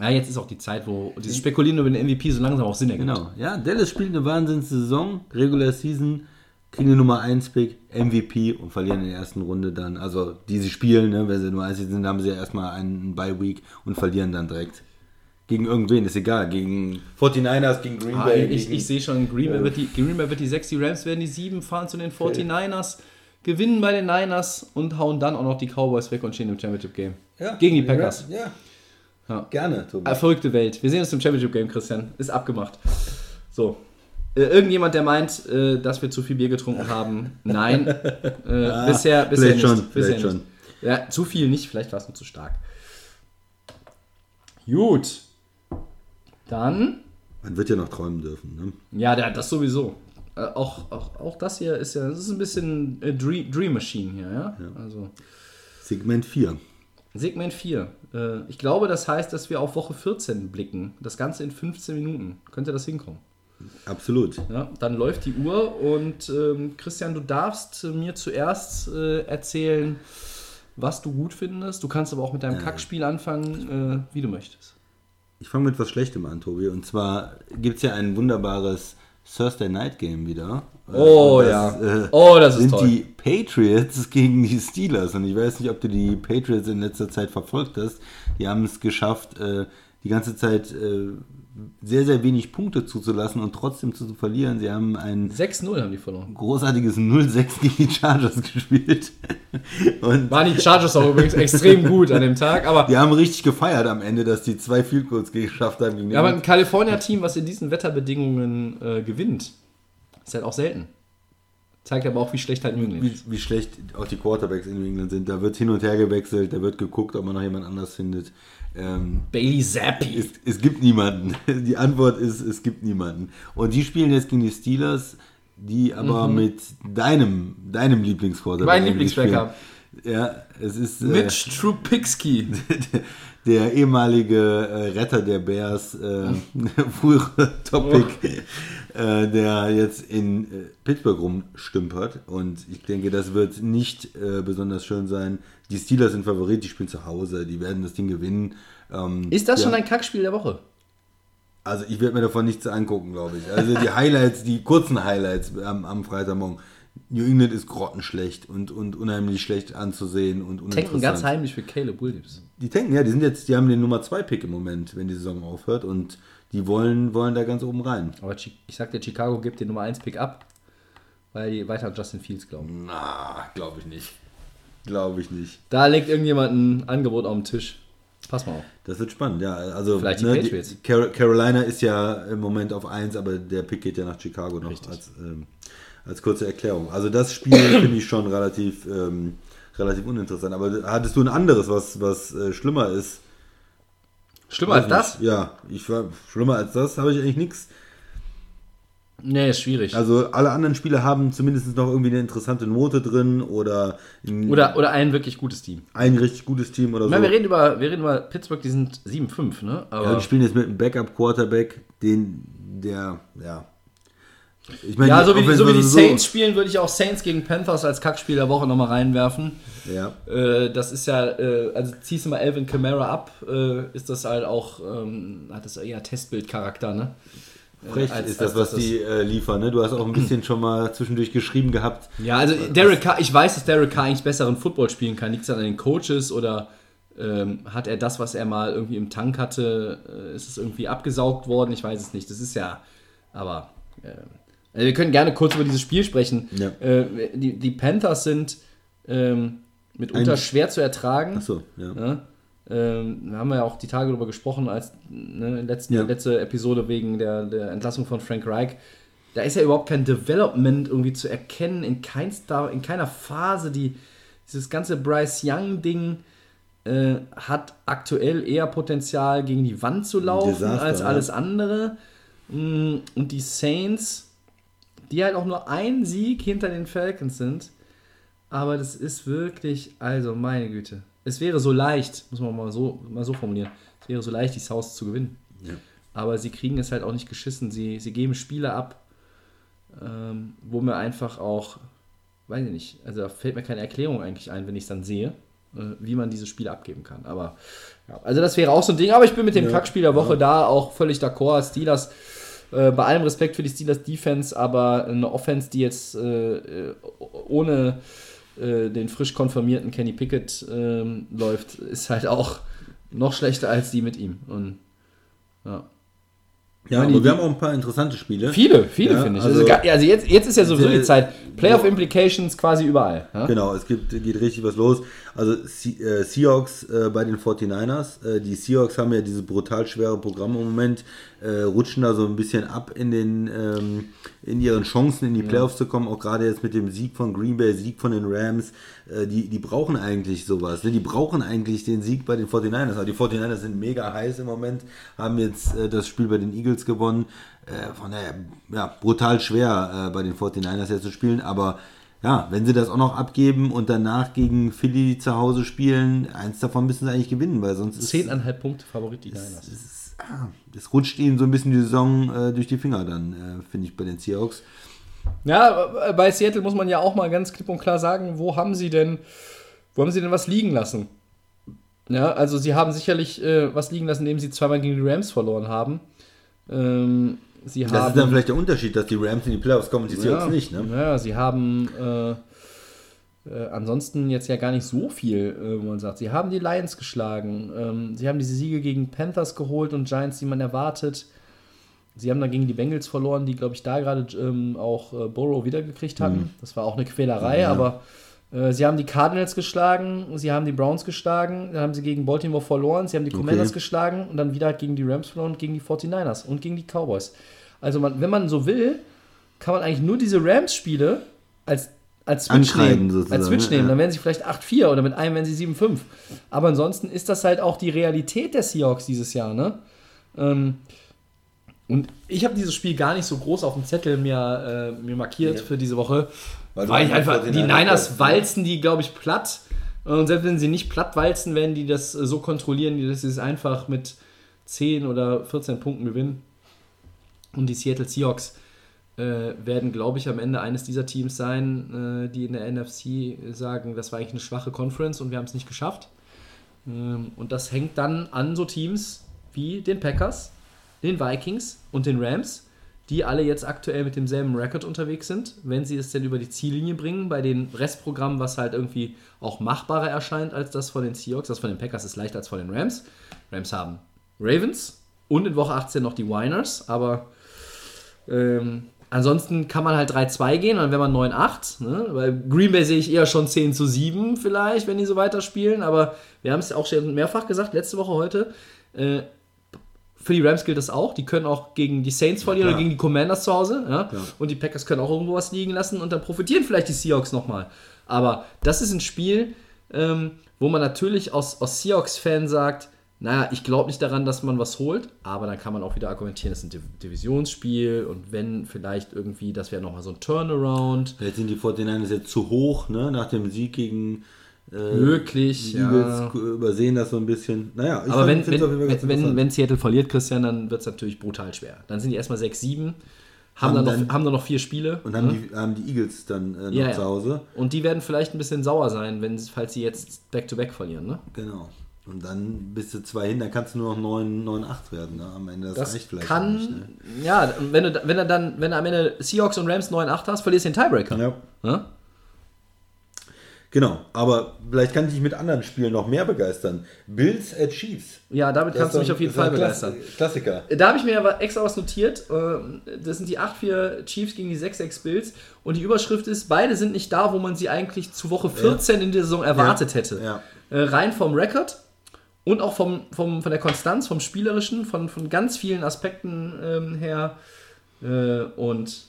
Ja, jetzt ist auch die Zeit, wo dieses Spekulieren über den MVP so langsam auch Sinn ergibt. Genau. Ja, Dallas spielt eine Wahnsinnssaison, Regular Season, kriegen eine Nummer 1 Pick, MVP und verlieren in der ersten Runde dann. Also, die sie spielen, ne, wenn sie Nummer 1 sind, haben sie ja erstmal einen Bye Week und verlieren dann direkt. Gegen irgendwen, ist egal. Gegen 49ers, gegen Green Ah, Bay. ich ich sehe schon, Green Bay, wird die, Green Bay wird die 6, die Rams werden die 7, fahren zu den 49ers, gewinnen bei den Niners und hauen dann auch noch die Cowboys weg und stehen im Championship Game. ja, gegen die Packers. Ja. Ja. Gerne, Tobi. Ah, verrückte Welt. Wir sehen uns im Championship Game, Christian. Ist abgemacht. So. Äh, irgendjemand, der meint, äh, dass wir zu viel Bier getrunken [LAUGHS] haben. Nein. Äh, bisher, bisher vielleicht nicht. schon, Bisher vielleicht nicht. Ja, zu viel nicht, vielleicht war es nur zu stark. Gut. Dann, Man wird ja noch träumen dürfen. Ne? ja, das sowieso. Äh, auch, auch, auch das hier ist ja, das ist ein bisschen äh, Dream, Dream Machine hier, ja? Also. Segment 4. Segment 4. Äh, ich glaube, das heißt, dass wir auf Woche 14 blicken. Das Ganze in 15 Minuten. Könnte das hinkommen? Absolut. Ja, dann läuft die Uhr und ähm, Christian, du darfst äh, mir zuerst äh, erzählen, was du gut findest. Du kannst aber auch mit deinem Kackspiel anfangen, äh, wie du möchtest. Ich fange mit was Schlechtem an, Tobi. Und zwar gibt es ja ein wunderbares Thursday Night Game wieder. Äh, Oh und ja. äh, Oh, das ist sind toll. die Patriots [LAUGHS] gegen die Steelers. Und ich weiß nicht, ob du die Patriots in letzter Zeit verfolgt hast. Die haben es geschafft, äh, die ganze Zeit äh, sehr, sehr wenig Punkte zuzulassen und trotzdem zu verlieren. Sie haben ein 6-0 haben die verloren. großartiges 0-6 gegen die Chargers [LAUGHS] gespielt. Und Waren die Chargers auch übrigens extrem gut an dem Tag, aber, die haben richtig gefeiert am Ende, dass die zwei Field Goals geschafft haben gegen die ja, aber ein California-Team, was in diesen Wetterbedingungen äh, gewinnt, ist halt auch selten. Zeigt aber auch, wie schlecht halt New England wie, ist. wie schlecht auch die Quarterbacks in New England sind. Da wird hin und her gewechselt, da wird geguckt, ob man noch jemand anders findet. Ähm, Bailey Zappi. es, es gibt niemanden. [LAUGHS] Die Antwort ist, es gibt niemanden. Und die spielen jetzt gegen die Steelers, die aber mit deinem, deinem Lieblingsquarterback Mein Lieblingsbackup. Ja, es ist äh, Mitch Trubisky. [LAUGHS] der ehemalige äh, Retter der Bears, äh, [LAUGHS] frühere Topic, äh, der jetzt in äh, Pittsburgh rumstümpert. Und ich denke, das wird nicht äh, besonders schön sein. Die Steelers sind Favorit, die spielen zu Hause, die werden das Ding gewinnen. Ähm, Ist das ja. schon ein Kackspiel der Woche? Also ich werde mir davon nichts angucken, glaube ich. Also die Highlights, die kurzen Highlights am, am Freitagmorgen. New England ist grottenschlecht und, und unheimlich schlecht anzusehen und Tanken ganz heimlich für Caleb Williams. Die tanken, ja, die sind jetzt, die haben den Nummer 2 Pick im Moment, wenn die Saison aufhört und die wollen, wollen da ganz oben rein. Aber ich sag dir, Chicago gibt den Nummer 1 Pick ab, weil die weiter an Justin Fields glauben. Na, glaube ich nicht. Glaube ich nicht. Da legt irgendjemand ein Angebot auf den Tisch. Pass mal auf. Das wird spannend, ja. Also, Vielleicht die ne, Patriots. Car Carolina ist ja im Moment auf 1, aber der Pick geht ja nach Chicago noch Richtig. als, ähm, als kurze Erklärung. Also das Spiel [COUGHS] finde ich schon relativ, ähm, relativ uninteressant. Aber hattest du ein anderes, was, was äh, schlimmer ist? Schlimmer als das? Ja, ich war schlimmer als das habe ich eigentlich nichts. Nee, ist schwierig. Also alle anderen Spiele haben zumindest noch irgendwie eine interessante Note drin oder ein, oder, oder ein wirklich gutes Team. ein richtig gutes Team oder Ich so. meine, wir reden über, wir reden über Pittsburgh, die sind 7-5, ne? Aber ja, die spielen jetzt mit einem Backup-Quarterback, den, der, ja. Ich meine, Ja, so wie, so wie die Saints spielen, würde ich auch Saints gegen Panthers als Kackspiel der Woche nochmal reinwerfen. Ja, Äh, das ist ja, äh, also ziehst du mal Alvin Kamara ab, äh, ist das halt auch, ähm, hat das eher Testbildcharakter, ne? frech als- ist das, was das- die äh, liefern. Ne? Du hast auch ein bisschen schon mal zwischendurch geschrieben gehabt. Ja, also Derek Carr, ich weiß, dass Derek Carr eigentlich besseren Football spielen kann. Liegt es an den Coaches oder ähm, hat er das, was er mal irgendwie im Tank hatte, äh, ist es irgendwie abgesaugt worden? Ich weiß es nicht. Das ist ja, aber äh, also wir können gerne kurz über dieses Spiel sprechen. Ja. Äh, die, die Panthers sind ähm, mitunter Ein- schwer zu ertragen. Achso, ja. Ne? Ähm, da haben wir ja auch die Tage darüber gesprochen, als ne, letzten, Ja. letzte Episode wegen der, der Entlassung von Frank Reich. Da ist ja überhaupt kein Development irgendwie zu erkennen, in, keinster, in keiner Phase. Die, dieses ganze Bryce Young-Ding äh, hat aktuell eher Potenzial, gegen die Wand zu laufen, Desaster, als ja. alles andere. Mm, Und die Saints, die halt auch nur ein Sieg hinter den Falcons sind. Aber das ist wirklich, also meine Güte. Es wäre so leicht, muss man mal so, mal so formulieren, es wäre so leicht, die South zu gewinnen. Ja. Aber sie kriegen es halt auch nicht geschissen. Sie, sie geben Spiele ab, ähm, wo mir einfach auch, weiß ich nicht, also da fällt mir keine Erklärung eigentlich ein, wenn ich es dann sehe, äh, wie man diese Spiele abgeben kann. Aber ja, also das wäre auch so ein Ding. Aber ich bin mit dem Ja, Kackspiel der Woche da auch völlig d'accord. Steelers, äh, bei allem Respekt für die Steelers Defense, aber eine Offense, die jetzt äh, äh, ohne äh, den frisch konfirmierten Kenny Pickett ähm, läuft, ist halt auch noch schlechter als die mit ihm. Und ja. Ja, aber wir haben auch ein paar interessante Spiele. Viele, viele Ja, finde ich. also- Also, also jetzt, jetzt ist ja sowieso die Zeit. Playoff Implications quasi überall. Ja? Genau, es gibt, geht richtig was los. Also äh, Seahawks äh, bei den 49ers. Äh, die Seahawks haben ja dieses brutal schwere Programm im Moment, äh, rutschen da so ein bisschen ab in den ähm, in ihren Chancen in die Playoffs zu kommen, auch gerade jetzt mit dem Sieg von Green Bay, Sieg von den Rams. Äh, die, die brauchen eigentlich sowas. Ne? Die brauchen eigentlich den Sieg bei den 49ers. Aber die 49ers sind mega heiß im Moment, haben jetzt äh, das Spiel bei den Eagles gewonnen. Äh, von daher, ja, brutal schwer äh, bei den 49ers jetzt zu spielen, aber ja, wenn sie das auch noch abgeben und danach gegen Philly zu Hause spielen, eins davon müssen sie eigentlich gewinnen, weil sonst ist Zehneinhalb Punkte Favorit die Niners. es, ah, es rutscht ihnen so ein bisschen die Saison äh, durch die Finger dann, äh, finde ich, bei den Seahawks. Ja, bei Seattle muss man ja auch mal ganz klipp und klar sagen, wo haben sie denn, wo haben sie denn was liegen lassen? Ja, also sie haben sicherlich äh, was liegen lassen, indem sie zweimal gegen die Rams verloren haben. Ähm, sie Das haben ist dann vielleicht der Unterschied, dass die Rams in die Playoffs kommen und die Seahawks ja, nicht, ne? Ja, sie haben äh, äh, ansonsten jetzt ja gar nicht so viel, äh, wo man sagt. Sie haben die Lions geschlagen. Ähm, sie haben diese Siege gegen Panthers geholt und Giants, die man erwartet. Sie haben dagegen die Bengals verloren, die, glaube ich, da gerade ähm, auch äh, Burrow wiedergekriegt hatten. Das war auch eine Quälerei, Ja. aber äh, sie haben die Cardinals geschlagen, sie haben die Browns geschlagen, dann haben sie gegen Baltimore verloren, sie haben die Commanders Okay. geschlagen und dann wieder gegen die Rams verloren und gegen die 49ers und gegen die Cowboys. Also man, wenn man so will, kann man eigentlich nur diese Rams-Spiele als, als Switch nehmen. Als Switch ne? nehmen. Ja. Dann werden sie vielleicht 8-4 oder mit einem werden sie 7-5. Aber ansonsten ist das halt auch die Realität der Seahawks dieses Jahr, ne? Ähm, und ich habe dieses Spiel gar nicht so groß auf dem Zettel mir, äh, mir markiert für diese Woche. Weil Weil, einfach die Niners walzen die, glaube ich, platt. Und selbst wenn sie nicht platt walzen, werden die das äh, so kontrollieren, dass sie es einfach mit 10 oder 14 Punkten gewinnen. Und die Seattle Seahawks äh, werden, glaube ich, am Ende eines dieser Teams sein, äh, die in der NFC sagen, das war eigentlich eine schwache Conference und wir haben es nicht geschafft. Ähm, und das hängt dann an so Teams wie den Packers, den Vikings und den Rams, die alle jetzt aktuell mit demselben Record unterwegs sind. Wenn sie es denn über die Ziellinie bringen, bei den Restprogrammen, was halt irgendwie auch machbarer erscheint als das von den Seahawks. Das von den Packers ist leichter als von den Rams. Rams haben Ravens und in Woche 18 noch die Winers, aber ähm, ansonsten kann man halt 3-2 gehen, dann wäre man 9-8. Ne? Bei Green Bay sehe ich eher schon 10 zu 7 vielleicht, wenn die so weiterspielen. Aber wir haben es auch schon mehrfach gesagt, letzte Woche heute. Äh, für die Rams gilt das auch. Die können auch gegen die Saints verlieren oder klar. gegen die Commanders zu Hause. Ja? Und die Packers können auch irgendwo was liegen lassen und dann profitieren vielleicht die Seahawks nochmal. Aber das ist ein Spiel, ähm, wo man natürlich aus, aus Seahawks-Fan sagt, naja, ich glaube nicht daran, dass man was holt, aber dann kann man auch wieder argumentieren, es ist ein Div Divisionsspiel und wenn vielleicht irgendwie, das wäre nochmal so ein Turnaround. Vielleicht sind die 49ers jetzt zu hoch, ne? Nach dem Sieg gegen äh, Möglich, die ja. Eagles übersehen das so ein bisschen. Naja, ich Aber fand- wenn, wenn, wenn, wenn, Seattle verliert, Christian, dann wird es natürlich brutal schwer. Dann sind die erstmal 6-7, haben, Haben dann noch, dann- haben dann noch vier Spiele. und haben, die, haben die Eagles dann äh, noch Ja, ja. zu Hause. Und die werden vielleicht ein bisschen sauer sein, wenn, falls sie jetzt Back-to-Back verlieren. Ne? Genau. Und dann bist du zwei hin, dann kannst du nur noch 9, 9 8 werden. Ne? Am Ende das, Das reicht vielleicht kann, nicht. Ne? ja, wenn du, wenn du dann, wenn du am Ende Seahawks und Rams 9-8 hast, verlierst du den Tiebreaker. Ja. Ne? Genau, aber vielleicht kann ich dich mit anderen Spielen noch mehr begeistern. Bills at Chiefs. Ja, damit kannst du mich auf jeden Fall begeistern. Klassiker. Da habe ich mir aber extra was notiert. Äh, Das sind die 8-4 Chiefs gegen die 6-6 Bills. Und die Überschrift ist, beide sind nicht da, wo man sie eigentlich zu Woche 14 in der Saison erwartet hätte. Ja. Äh, Rein vom Rekord und auch vom, vom, von der Konstanz, vom Spielerischen, von, von ganz vielen Aspekten ähm, her. Äh, und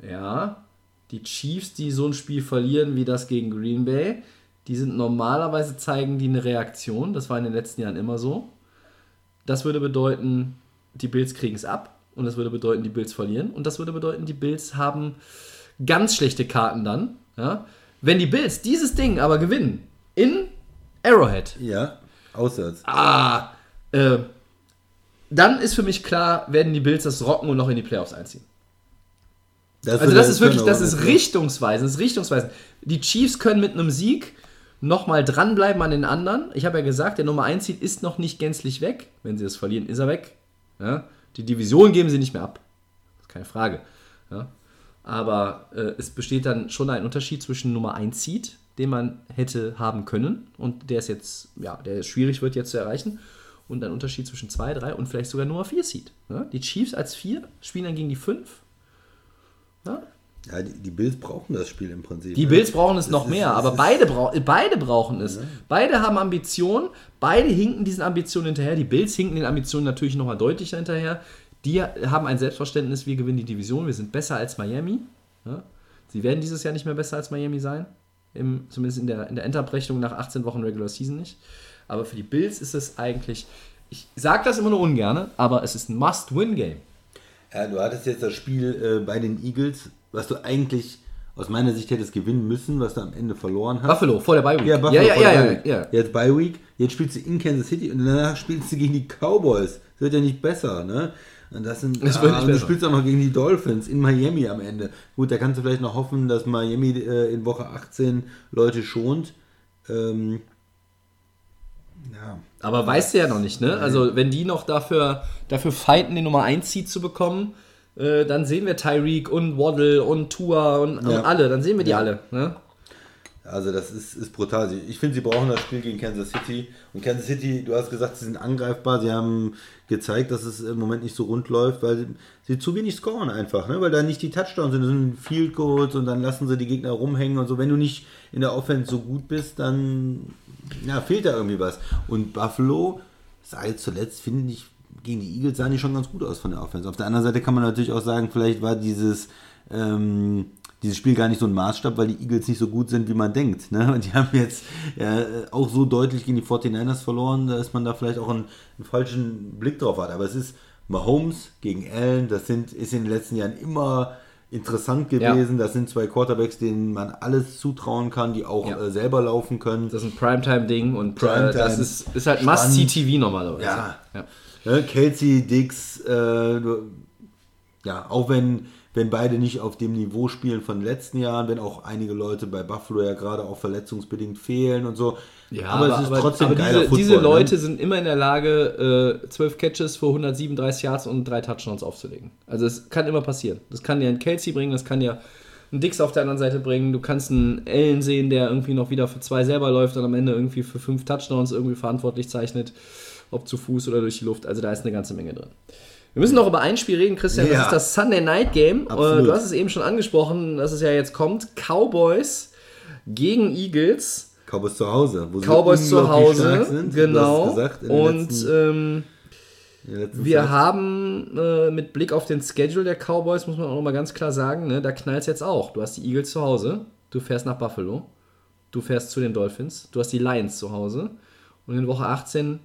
ja, die Chiefs, die so ein Spiel verlieren wie das gegen Green Bay, die sind normalerweise zeigen die eine Reaktion. Das war in den letzten Jahren immer so. Das würde bedeuten, die Bills kriegen es ab. Und das würde bedeuten, die Bills verlieren. Und das würde bedeuten, die Bills haben ganz schlechte Karten dann. Ja? Wenn die Bills dieses Ding aber gewinnen, in Arrowhead, Ja, auswärts. ah, äh, dann ist für mich klar, werden die Bills das rocken und noch in die Playoffs einziehen. Also wird das ist wirklich, das ist richtungsweisend, das ist richtungsweisend. Die Chiefs können mit einem Sieg nochmal dranbleiben an den anderen. Ich habe ja gesagt, der Nummer 1 Seed ist noch nicht gänzlich weg. Wenn sie das verlieren, ist er weg. Ja? Die Division geben sie nicht mehr ab. Das ist keine Frage. Ja? Aber äh, es besteht dann schon ein Unterschied zwischen Nummer 1 Seed, den man hätte haben können und der ist jetzt, ja, der schwierig wird jetzt zu erreichen. Und ein Unterschied zwischen 2, 3 und vielleicht sogar Nummer 4 Seed. Ja? Die Chiefs als 4 spielen dann gegen die 5. Ja? Ja, die, die Bills brauchen das Spiel im Prinzip. Die ne? Bills brauchen es Das noch ist- mehr, aber beide, brau beide brauchen es. Beide haben Ambitionen, beide hinken diesen Ambitionen hinterher. Die Bills hinken den Ambitionen natürlich nochmal deutlicher hinterher. Die haben ein Selbstverständnis, wir gewinnen die Division, wir sind besser als Miami. Ja? Sie werden dieses Jahr nicht mehr besser als Miami sein. Im, zumindest in der, in der Endabrechnung nach 18 Wochen Regular Season nicht. Aber für die Bills ist es eigentlich, ich sage das immer nur ungern, aber es ist ein Must-Win-Game. Ja, du hattest jetzt das Spiel äh, bei den Eagles, was du eigentlich aus meiner Sicht hättest gewinnen müssen, was du am Ende verloren hast. Buffalo, vor der Bye Week. Ja, Buffalo ja, ja, vor ja, der ja, Bye Week. ja. Jetzt Bye Week, jetzt spielst du in Kansas City und danach spielst du gegen die Cowboys. Das wird ja nicht besser, ne? Und das sind, wird ah, du spielst auch noch gegen die Dolphins in Miami am Ende. Gut, da kannst du vielleicht noch hoffen, dass Miami äh, in Woche 18 Leute schont. Ähm, ja. Aber weißt du ja noch nicht, ne? Also, wenn die noch dafür, dafür fighten, den Nummer 1 Seed zu bekommen, äh, dann sehen wir Tyreek und Waddle und Tua und, und Ja. alle. Dann sehen wir die Ja. alle. Ne? Also das ist, ist brutal. Ich finde, sie brauchen das Spiel gegen Kansas City. Und Kansas City, du hast gesagt, sie sind angreifbar. Sie haben gezeigt, dass es im Moment nicht so rund läuft, weil sie, zu wenig scoren einfach. Ne? Weil da nicht die Touchdowns sind, das sind Field Goals und dann lassen sie die Gegner rumhängen und so. Wenn du nicht in der Offense so gut bist, dann ja, fehlt da irgendwie was. Und Buffalo, jetzt zuletzt, finde ich, gegen die Eagles sahen die schon ganz gut aus von der Offense. Auf der anderen Seite kann man natürlich auch sagen, vielleicht war dieses ähm, dieses Spiel gar nicht so ein Maßstab, weil die Eagles nicht so gut sind, wie man denkt. Ne? Und [LAUGHS] die haben jetzt ja, auch so deutlich gegen die 49ers verloren, dass man da vielleicht auch einen, einen falschen Blick drauf hat. Aber es ist Mahomes gegen Allen, das sind, ist in den letzten Jahren immer interessant gewesen. Ja. Das sind zwei Quarterbacks, denen man alles zutrauen kann, die auch Ja. äh, selber laufen können. Das ist ein Primetime-Ding und Primetime. äh, das ist, ist halt. Must-See-TV normalerweise. Ja. ja. Ne? Kelsey, Dix, äh, ja, auch wenn, wenn beide nicht auf dem Niveau spielen von den letzten Jahren, wenn auch einige Leute bei Buffalo ja gerade auch verletzungsbedingt fehlen und so. Ja, aber, es ist trotzdem aber geiler diese, diese Football, Leute Ne? sind immer in der Lage, äh, 12 Catches für 137 Yards und drei Touchdowns aufzulegen. Also es kann immer passieren. Das kann dir ein Kelsey bringen, das kann dir ein Dix auf der anderen Seite bringen. Du kannst einen Allen sehen, der irgendwie noch wieder für zwei selber läuft und am Ende irgendwie für fünf Touchdowns irgendwie verantwortlich zeichnet, ob zu Fuß oder durch die Luft. Also da ist eine ganze Menge drin. Wir müssen noch über ein Spiel reden, Christian. Das Ja. ist das Sunday Night Game. Äh, Absolut. Du hast es eben schon angesprochen, dass es ja jetzt kommt. Cowboys gegen Eagles. Cowboys zu Hause. Wo sie Cowboys zu Hause, sind. Genau. gesagt, und letzten- ähm, wir Zeit. haben äh, mit Blick auf den Schedule der Cowboys, muss man auch noch mal ganz klar sagen, ne, da knallt es jetzt auch. Du hast die Eagles zu Hause, du fährst nach Buffalo, du fährst zu den Dolphins, du hast die Lions zu Hause und in Woche 18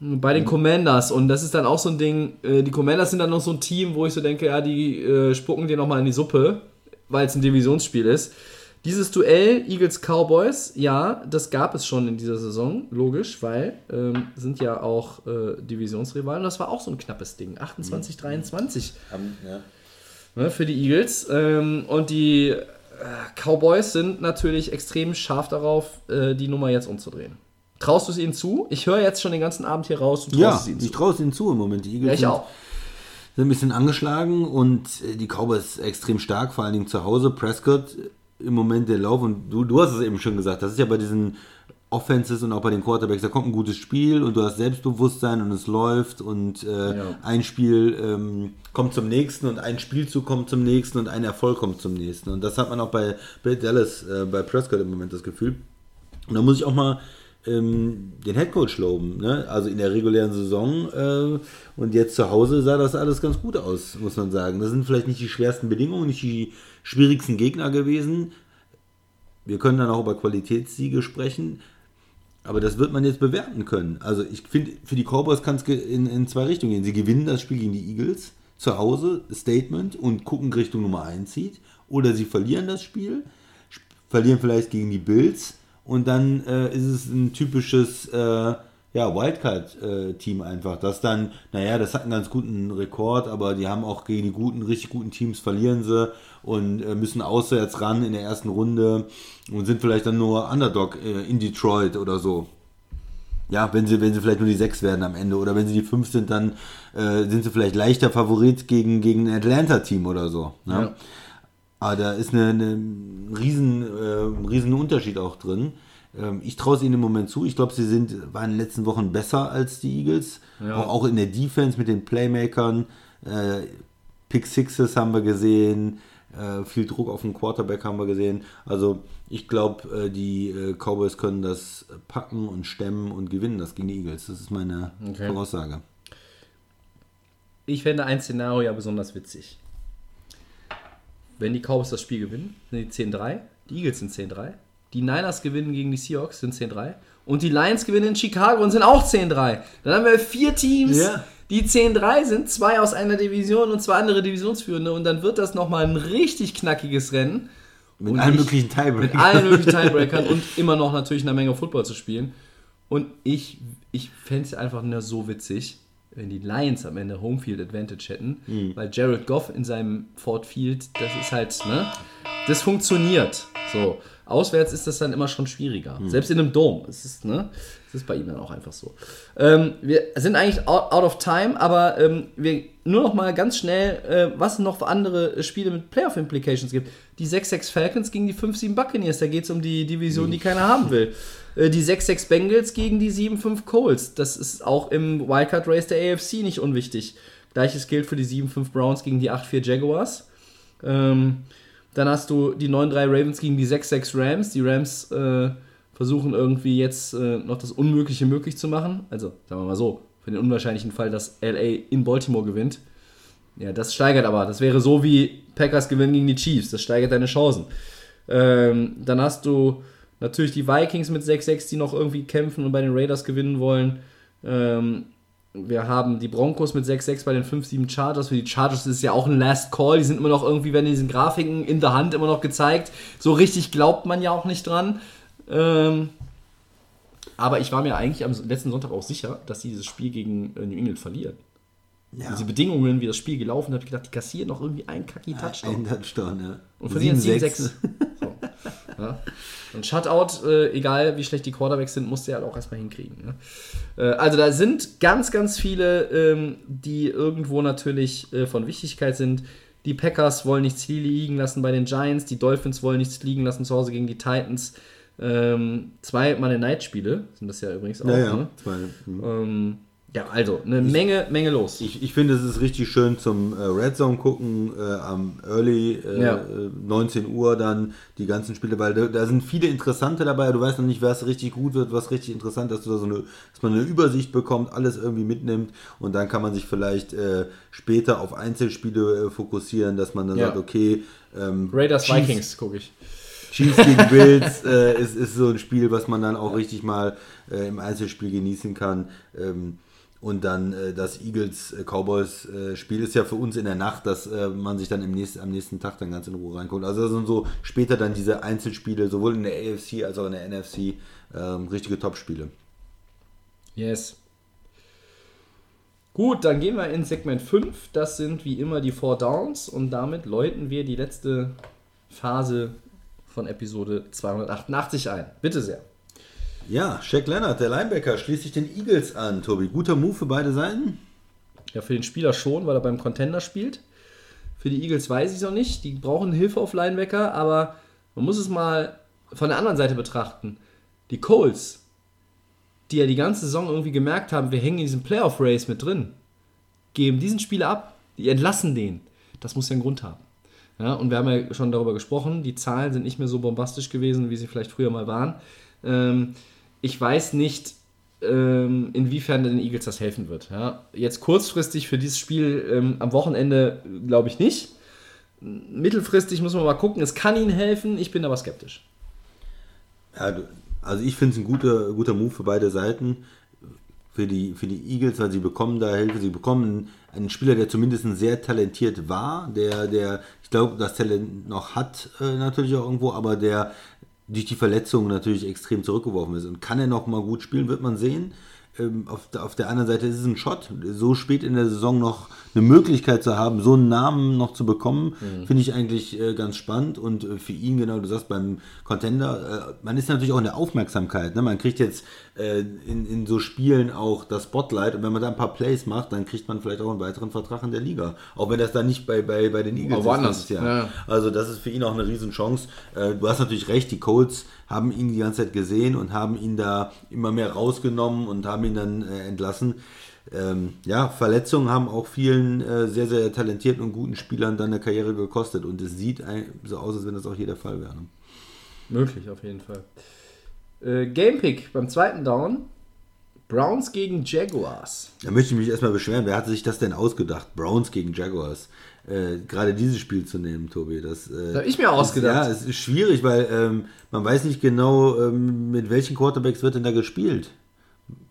bei Mhm. den Commanders und das ist dann auch so ein Ding, äh, die Commanders sind dann noch so ein Team, wo ich so denke, ja, die äh, spucken dir noch mal in die Suppe, weil es ein Divisionsspiel ist. Dieses Duell Eagles-Cowboys, ja, das gab es schon in dieser Saison, logisch, weil ähm, sind ja auch äh, Divisionsrivalen. Das war auch so ein knappes Ding, 28, 23 Haben- ja. ne, für die Eagles. Ähm, und die äh, Cowboys sind natürlich extrem scharf darauf, äh, die Nummer jetzt umzudrehen. Traust du es ihnen zu? Ich höre jetzt schon den ganzen Abend hier raus, du traust Ja, es ihnen ich zu. traue es ihnen zu im Moment. Die Eagles Ja, ich sind, auch. sind ein bisschen angeschlagen und äh, die Cowboys extrem stark, vor allen Dingen zu Hause. Prescott im Moment der Lauf und du, du hast es eben schon gesagt, das ist ja bei diesen Offenses und auch bei den Quarterbacks, da kommt ein gutes Spiel und du hast Selbstbewusstsein und es läuft und äh, Ja. ein Spiel ähm, kommt zum nächsten und ein Spielzug kommt zum nächsten und ein Erfolg kommt zum nächsten. Und das hat man auch bei, bei Dallas, äh, bei Prescott im Moment das Gefühl. Und da muss ich auch mal ähm, den Headcoach loben. Ne? Also in der regulären Saison äh, und jetzt zu Hause sah das alles ganz gut aus, muss man sagen. Das sind vielleicht nicht die schwersten Bedingungen, nicht die schwierigsten Gegner gewesen. Wir können dann auch über Qualitätssiege sprechen. Aber das wird man jetzt bewerten können. Also ich finde, für die Cowboys kann es in, in zwei Richtungen gehen. Sie gewinnen das Spiel gegen die Eagles zu Hause, Statement, und gucken Richtung Nummer 1 zieht. Oder sie verlieren das Spiel, sp- verlieren vielleicht gegen die Bills und dann äh, ist es ein typisches äh, ja, Wildcard-Team einfach. Das dann, naja, das hat einen ganz guten Rekord, aber die haben auch gegen die guten, richtig guten Teams verlieren sie und äh, müssen auswärts ran in der ersten Runde und sind vielleicht dann nur Underdog äh, in Detroit oder so. Ja, wenn sie, wenn sie vielleicht nur die 6 werden am Ende oder wenn sie die 5 sind, dann äh, sind sie vielleicht leichter Favorit gegen, gegen ein Atlanta-Team oder so. Ne? Ja. Aber da ist eine, eine ein riesen, äh, ein riesen Unterschied auch drin. Ähm, ich traue es ihnen im Moment zu. Ich glaube, sie sind, waren in den letzten Wochen besser als die Eagles. Ja. Auch, auch in der Defense mit den Playmakern. Äh, Pick Sixes haben wir gesehen. Äh, viel Druck auf den Quarterback haben wir gesehen. Also ich glaube, äh, die äh, Cowboys können das packen und stemmen und gewinnen das gegen die Eagles. Das ist meine Okay. Voraussage. Ich fände ein Szenario ja besonders witzig. Wenn die Cowboys das Spiel gewinnen, sind die 10-3, die Eagles sind 10-3, die Niners gewinnen gegen die Seahawks, sind 10-3 und die Lions gewinnen in Chicago und sind auch 10-3. Dann haben wir vier Teams, Ja. die 10-3 sind, zwei aus einer Division und zwei andere Divisionsführende und dann wird das nochmal ein richtig knackiges Rennen. Mit Und allen ich- möglichen Tiebreakern. Mit allen möglichen Tiebreakern und immer noch natürlich eine Menge Football zu spielen. Und ich, ich fände es einfach nur so witzig, wenn die Lions am Ende Homefield Advantage hätten, Mhm. weil Jared Goff in seinem Ford Field, das ist halt, ne? Das funktioniert. So. Auswärts ist das dann immer schon schwieriger. Mhm. Selbst in einem Dom. Es ist, ne? Es ist bei ihm dann auch einfach so. Ähm, wir sind eigentlich out, out of time, aber ähm, wir nur noch mal ganz schnell, äh, was es noch für andere Spiele mit Playoff-Implications gibt. Die 6-6 Falcons gegen die 5-7 Buccaneers, da geht es um die Division, die keiner haben will. Äh, die 6-6 Bengals gegen die 7-5 Colts. Das ist auch im Wildcard-Race der AFC nicht unwichtig. Gleiches gilt für die 7-5 Browns gegen die 8-4 Jaguars. Ähm, dann hast du die 9-3 Ravens gegen die 6-6 Rams. Die Rams äh, versuchen irgendwie jetzt äh, noch das Unmögliche möglich zu machen. Also, sagen wir mal so, für den unwahrscheinlichen Fall, dass LA in Baltimore gewinnt. Ja, das steigert aber. Das wäre so wie Packers gewinnen gegen die Chiefs. Das steigert deine Chancen. Ähm, dann hast du natürlich die Vikings mit 6-6, die noch irgendwie kämpfen und bei den Raiders gewinnen wollen. Ähm, wir haben die Broncos mit 6-6 bei den 5-7 Chargers. Für die Chargers ist es ja auch ein Last Call. Die sind immer noch irgendwie, wenn in diesen Grafiken in der Hand immer noch gezeigt. So richtig glaubt man ja auch nicht dran. Ähm, aber ich war mir eigentlich am letzten Sonntag auch sicher, dass sie dieses Spiel gegen äh, New England verlieren. Ja. Diese Bedingungen, wie das Spiel gelaufen habe ich gedacht, die kassieren noch irgendwie einen kacki Touchdown. Ein Touchdown, ja. Und verlieren 7-6. 7-6. [LAUGHS] So. Ja. Und Shutout, äh, egal wie schlecht die Quarterbacks sind, musst du ja halt auch erstmal hinkriegen. Ne? Äh, also da sind ganz, ganz viele, ähm, die irgendwo natürlich äh, von Wichtigkeit sind. Die Packers wollen nichts liegen lassen bei den Giants, die Dolphins wollen nichts liegen lassen zu Hause gegen die Titans. Ähm, zwei Monday Night Spiele sind das ja übrigens auch. Ja, ja. Ne? Zwei, hm. Ähm, ja, also eine Menge, Menge los. Ich, ich finde, es ist richtig schön zum äh, Red Zone gucken, äh, am Early äh, Ja. äh, 19 Uhr dann die ganzen Spiele, weil da, da sind viele interessante dabei. Du weißt noch nicht, was richtig gut wird, was richtig interessant, dass du da so eine, dass man eine Übersicht bekommt, alles irgendwie mitnimmt und dann kann man sich vielleicht äh, später auf Einzelspiele äh, fokussieren, dass man dann Ja. sagt, okay, ähm, Raiders Chiefs- Vikings gucke ich. Chiefs gegen [LAUGHS] Bills äh, ist, ist so ein Spiel, was man dann auch richtig mal im Einzelspiel genießen kann. Ähm, und dann äh, das Eagles-Cowboys-Spiel ist ja für uns in der Nacht, dass äh, man sich dann im nächsten, am nächsten Tag dann ganz in Ruhe reinguckt. Also das sind so später dann diese Einzelspiele, sowohl in der AFC als auch in der NFC, ähm, richtige Topspiele. Yes. Gut, dann gehen wir in Segment 5. Das sind wie immer die Four Downs und damit läuten wir die letzte Phase von Episode 288 ein. Bitte sehr. Ja, Shaq Leonard, der Linebacker, schließt sich den Eagles an. Tobi, guter Move für beide Seiten? Ja, für den Spieler schon, weil er beim Contender spielt. Für die Eagles weiß ich es noch nicht. Die brauchen Hilfe auf Linebacker, aber man muss es mal von der anderen Seite betrachten. Die Colts, die ja die ganze Saison irgendwie gemerkt haben, wir hängen in diesem Playoff-Race mit drin, geben diesen Spieler ab, die entlassen den. Das muss ja einen Grund haben. Ja, und wir haben ja schon darüber gesprochen, die Zahlen sind nicht mehr so bombastisch gewesen, wie sie vielleicht früher mal waren. Ähm, ich weiß nicht, ähm, inwiefern den Eagles das helfen wird. Ja, jetzt kurzfristig für dieses Spiel ähm, am Wochenende glaube ich nicht. Mittelfristig muss man mal gucken. Es kann ihnen helfen, ich bin aber skeptisch. Ja, also ich finde es ein guter, guter Move für beide Seiten. Für die, für die Eagles, weil sie bekommen da Hilfe, sie bekommen einen Spieler, der zumindest sehr talentiert war, der, der ich glaube, das Talent noch hat äh, natürlich auch irgendwo, aber der durch die Verletzung natürlich extrem zurückgeworfen ist. Und kann er noch mal gut spielen, wird man sehen. Ähm, auf, der, auf der anderen Seite ist es ein Shot, so spät in der Saison noch eine Möglichkeit zu haben, so einen Namen noch zu bekommen, finde ich eigentlich äh, ganz spannend. Und äh, für ihn, genau, du sagst beim Contender, äh, man ist natürlich auch in der Aufmerksamkeit. Ne? Man kriegt jetzt äh, in, in so Spielen auch das Spotlight und wenn man da ein paar Plays macht, dann kriegt man vielleicht auch einen weiteren Vertrag in der Liga. Auch wenn das dann nicht bei, bei, bei den Eagles Aber woanders, dieses Jahr. ja. Also das ist für ihn auch eine Riesenchance. Äh, du hast natürlich recht, die Colts haben ihn die ganze Zeit gesehen und haben ihn da immer mehr rausgenommen und haben ihn dann äh, entlassen. Ähm, ja, Verletzungen haben auch vielen äh, sehr, sehr talentierten und guten Spielern dann eine Karriere gekostet und es sieht so aus, als wenn das auch hier der Fall wäre. ne? Möglich, auf jeden Fall. Äh, Gamepick beim zweiten Down. Browns gegen Jaguars. Da möchte ich mich erstmal beschweren, wer hat sich das denn ausgedacht? Browns gegen Jaguars. Äh, gerade dieses Spiel zu nehmen, Tobi. Das, äh, Das hab ich mir ausgedacht. Ja, es ist schwierig, weil ähm, man weiß nicht genau, ähm, mit welchen Quarterbacks wird denn da gespielt.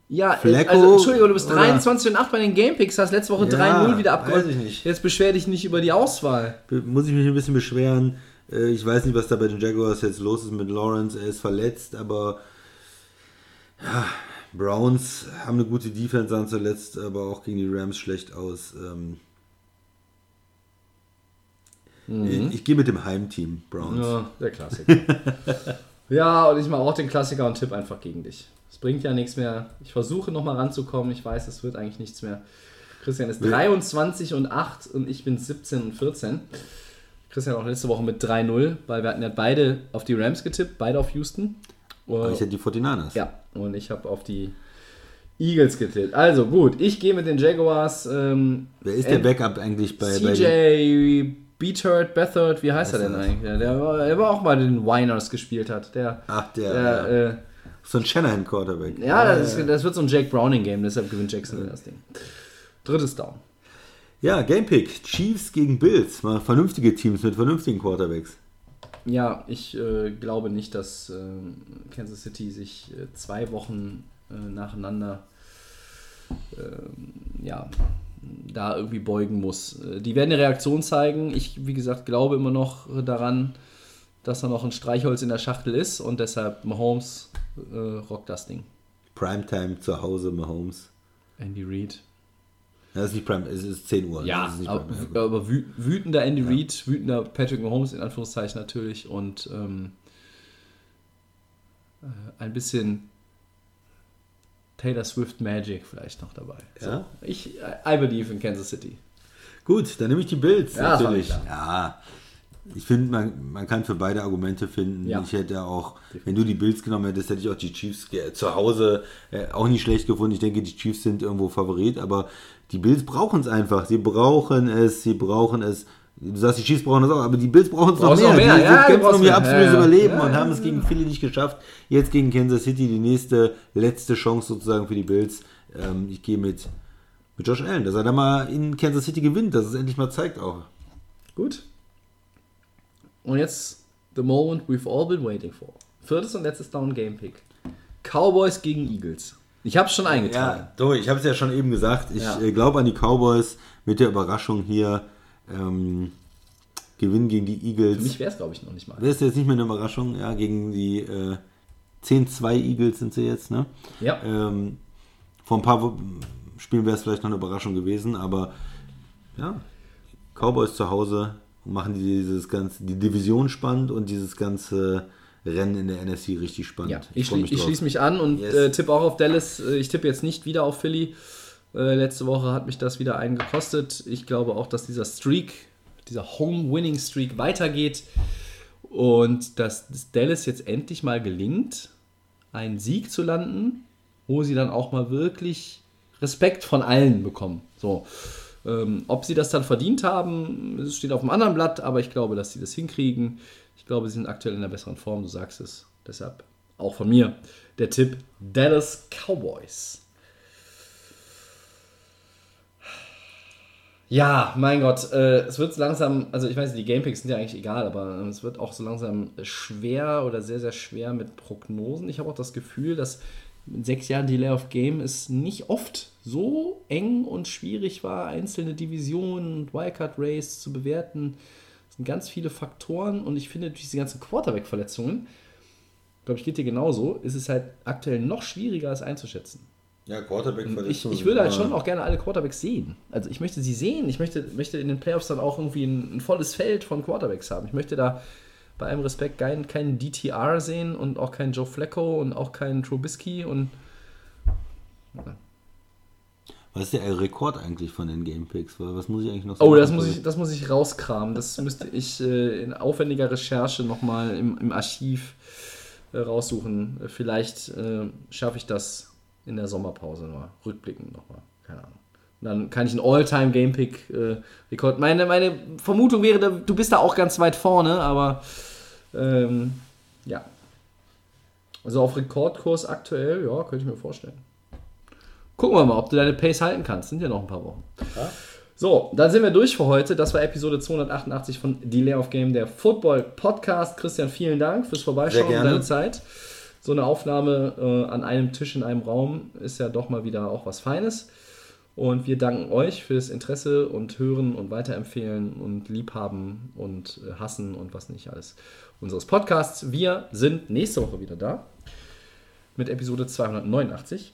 Ja, Flacco also Entschuldigung, du bist oder- 23 und 8 bei den Gamepicks, hast letzte Woche Ja, 3-0 wieder abgeräumt. Jetzt beschwer dich nicht über die Auswahl. Be- Muss ich mich ein bisschen beschweren. Äh, ich weiß nicht, was da bei den Jaguars jetzt los ist mit Lawrence. Er ist verletzt, aber ja, Browns haben eine gute Defense dann zuletzt, aber auch gegen die Rams schlecht aus. Ähm, ich, ich gehe mit dem Heimteam Browns. Ja, der Klassiker. [LAUGHS] ja, und ich mache auch den Klassiker und tipp einfach gegen dich. Es bringt ja nichts mehr. Ich versuche nochmal ranzukommen. Ich weiß, es wird eigentlich nichts mehr. Christian ist 23 und 8 und ich bin 17 und 14. Christian auch letzte Woche mit 3-0, weil wir hatten ja beide auf die Rams getippt, beide auf Houston. Aber ich hätte die 49ers. Ja, und ich habe auf die Eagles getippt. Also gut, ich gehe mit den Jaguars. Ähm, Wer ist der Backup eigentlich bei, bei CJ Beathard, Bethard, wie heißt er denn eigentlich? Der, der, war- auch mal den Winers gespielt hat. Der, Ach, der, der ja. äh, so ein Shanahan Quarterback. ja, das, ist, das wird so ein Jake Browning-Game, deshalb gewinnt Jackson das Ding. Drittes Down. Ja, Gamepick. Chiefs gegen Bills. Mal vernünftige Teams mit vernünftigen Quarterbacks. Ja, ich äh, glaube nicht, dass äh, Kansas City sich äh, zwei Wochen äh, nacheinander ähm, ja, da irgendwie beugen muss. Äh, Die werden eine Reaktion zeigen. Ich, wie gesagt, glaube immer noch daran, dass da noch ein Streichholz in der Schachtel ist und deshalb Mahomes äh, rockt das Ding. Primetime zu Hause, Mahomes. Andy Reid. Ja, Das ist nicht Prime, es ist 10 Uhr. Ja, aber, Prime. Ja, aber wü wütender Andy Reid, wütender Patrick Mahomes in Anführungszeichen natürlich und ähm, äh, ein bisschen Taylor Swift Magic vielleicht noch dabei. Ja? So, ich, I believe in Kansas City. Gut, dann nehme ich die Bills. Ja, natürlich. Ja, ich finde, man, man kann für beide Argumente finden. Ja. Ich hätte auch, wenn du die Bills genommen hättest, hätte ich auch die Chiefs ge- zu Hause äh, auch nicht schlecht gefunden. Ich denke, die Chiefs sind irgendwo Favorit, aber die Bills brauchen es einfach. Sie brauchen es, sie brauchen es. Du sagst, die Chiefs brauchen es auch, aber die Bills brauchen es noch mehr. mehr, Die, ja, kämpfen um ihr absolutes Ja. Überleben Ja, und haben es gegen Philly nicht geschafft. Jetzt gegen Kansas City die nächste, letzte Chance sozusagen für die Bills. Ähm, ich gehe mit, mit Josh Allen, dass er da mal in Kansas City gewinnt, dass es endlich mal zeigt auch. Gut. Und jetzt the moment we've all been waiting for. Viertes und letztes Down Game Pick. Cowboys gegen Eagles. Ich habe es schon eingetragen. Ja, so, ich habe es ja schon eben gesagt. Ich äh, glaube an die Cowboys mit der Überraschung hier. Ähm, Gewinn gegen die Eagles. Für mich wäre es, glaube ich, noch nicht mal. Das ist jetzt nicht mehr eine Überraschung. Ja, gegen die äh, 10-2 Eagles sind sie jetzt. Ne? Ja. Ähm, vor ein paar Spielen wäre es vielleicht noch eine Überraschung gewesen, aber ja, Cowboys zu Hause machen die dieses ganze, die Division spannend und dieses ganze Rennen in der NFC richtig spannend. Ja, ich, freu schli ich schließe mich an und Yes. äh, tippe auch auf Dallas. Äh, Ich tippe jetzt nicht wieder auf Philly. Äh, letzte Woche hat mich das wieder einen gekostet. Ich glaube auch, dass dieser Streak, dieser Home-Winning-Streak weitergeht und dass Dallas jetzt endlich mal gelingt, einen Sieg zu landen, wo sie dann auch mal wirklich Respekt von allen bekommen. So. Ähm, ob sie das dann verdient haben, steht auf dem anderen Blatt, aber ich glaube, dass sie das hinkriegen. Ich glaube, sie sind aktuell in einer besseren Form, du sagst es. Deshalb auch von mir der Tipp Dallas Cowboys. Ja, mein Gott, äh, es wird langsam, also ich weiß, die Gamepicks sind ja eigentlich egal, aber äh, es wird auch so langsam schwer oder sehr, sehr schwer mit Prognosen. Ich habe auch das Gefühl, dass in sechs Jahren Delay of Game es nicht oft so eng und schwierig war, einzelne Divisionen und Wildcard Race zu bewerten. Es sind ganz viele Faktoren und ich finde, durch diese ganzen Quarterback-Verletzungen, glaube ich, geht dir genauso, ist es halt aktuell noch schwieriger, es einzuschätzen. Ja, quarterback Ich, ich würde halt schon auch gerne alle Quarterbacks sehen. Also ich möchte sie sehen. Ich möchte, möchte in den Playoffs dann auch irgendwie ein, ein volles Feld von Quarterbacks haben. Ich möchte da bei allem Respekt keinen, keinen DTR sehen und auch keinen Joe Flacco und auch keinen Trubisky und Was ist der Rekord eigentlich von den Gamepicks? Was muss ich eigentlich noch Oh, machen? das muss ich, das muss ich rauskramen. Das müsste ich äh, in aufwendiger Recherche nochmal im, im Archiv äh, raussuchen. Vielleicht äh, schaffe ich das in der Sommerpause mal. Rückblickend nochmal. Keine Ahnung. Dann kann ich einen All-Time-Game-Pick-Rekord. meine, meine Vermutung wäre, du bist da auch ganz weit vorne, aber ähm, ja. Also auf Rekordkurs aktuell, ja, könnte ich mir vorstellen. Gucken wir mal, ob du deine Pace halten kannst. Sind ja noch ein paar Wochen. So, dann sind wir durch für heute. Das war Episode 288 von Delay of Game, der Football Podcast. Christian, vielen Dank fürs Vorbeischauen und deine Zeit. So eine Aufnahme äh, an einem Tisch in einem Raum ist ja doch mal wieder auch was Feines. Und wir danken euch fürs Interesse und Hören und Weiterempfehlen und Liebhaben und äh, Hassen und was nicht alles unseres Podcasts. Wir sind nächste Woche wieder da mit Episode 289.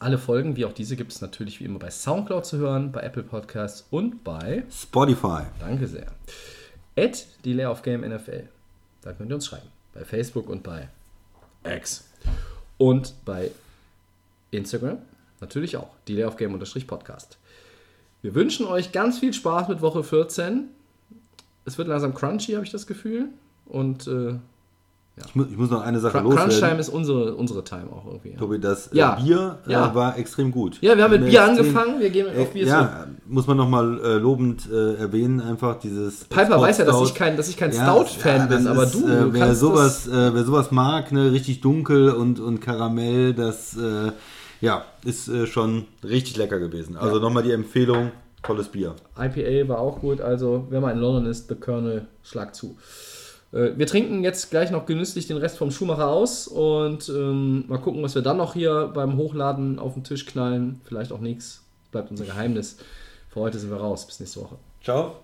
Alle Folgen, wie auch diese, gibt es natürlich wie immer bei Soundcloud zu hören, bei Apple Podcasts und bei, Spotify. danke sehr, at Delay of Game NFL. Da könnt ihr uns schreiben. Bei Facebook und bei X. Und bei Instagram natürlich auch. Delay of Game Podcast. Wir wünschen euch ganz viel Spaß mit Woche 14. Es wird langsam crunchy, habe ich das Gefühl. Und äh, Ich muss, ich muss noch eine Sache Crunch Time loswerden. ist unsere, unsere Time auch irgendwie. Ja, Tobi, das äh, Ja. Bier äh, Ja. war extrem gut. ja wir haben mit Bier extrem- angefangen, wir gehen auf Bier ja, muss man nochmal äh, lobend äh, erwähnen, einfach dieses. Piper weiß ja, dass ich kein, dass ich kein Ja, Stout-Fan ja, bin, aber ist, du äh, wer kannst sowas, äh, wer sowas mag, ne, richtig dunkel und, und Karamell, das äh, ja, ist schon richtig lecker gewesen. Also nochmal die Empfehlung, Tolles Bier. IPA war auch gut, also wenn man in London ist, The Colonel, schlag zu. Äh, Wir trinken jetzt gleich noch genüsslich den Rest vom Schumacher aus und ähm, mal gucken, was wir dann noch hier beim Hochladen auf den Tisch knallen. Vielleicht auch nichts, bleibt unser Geheimnis. Für heute sind wir raus, bis nächste Woche. Ciao.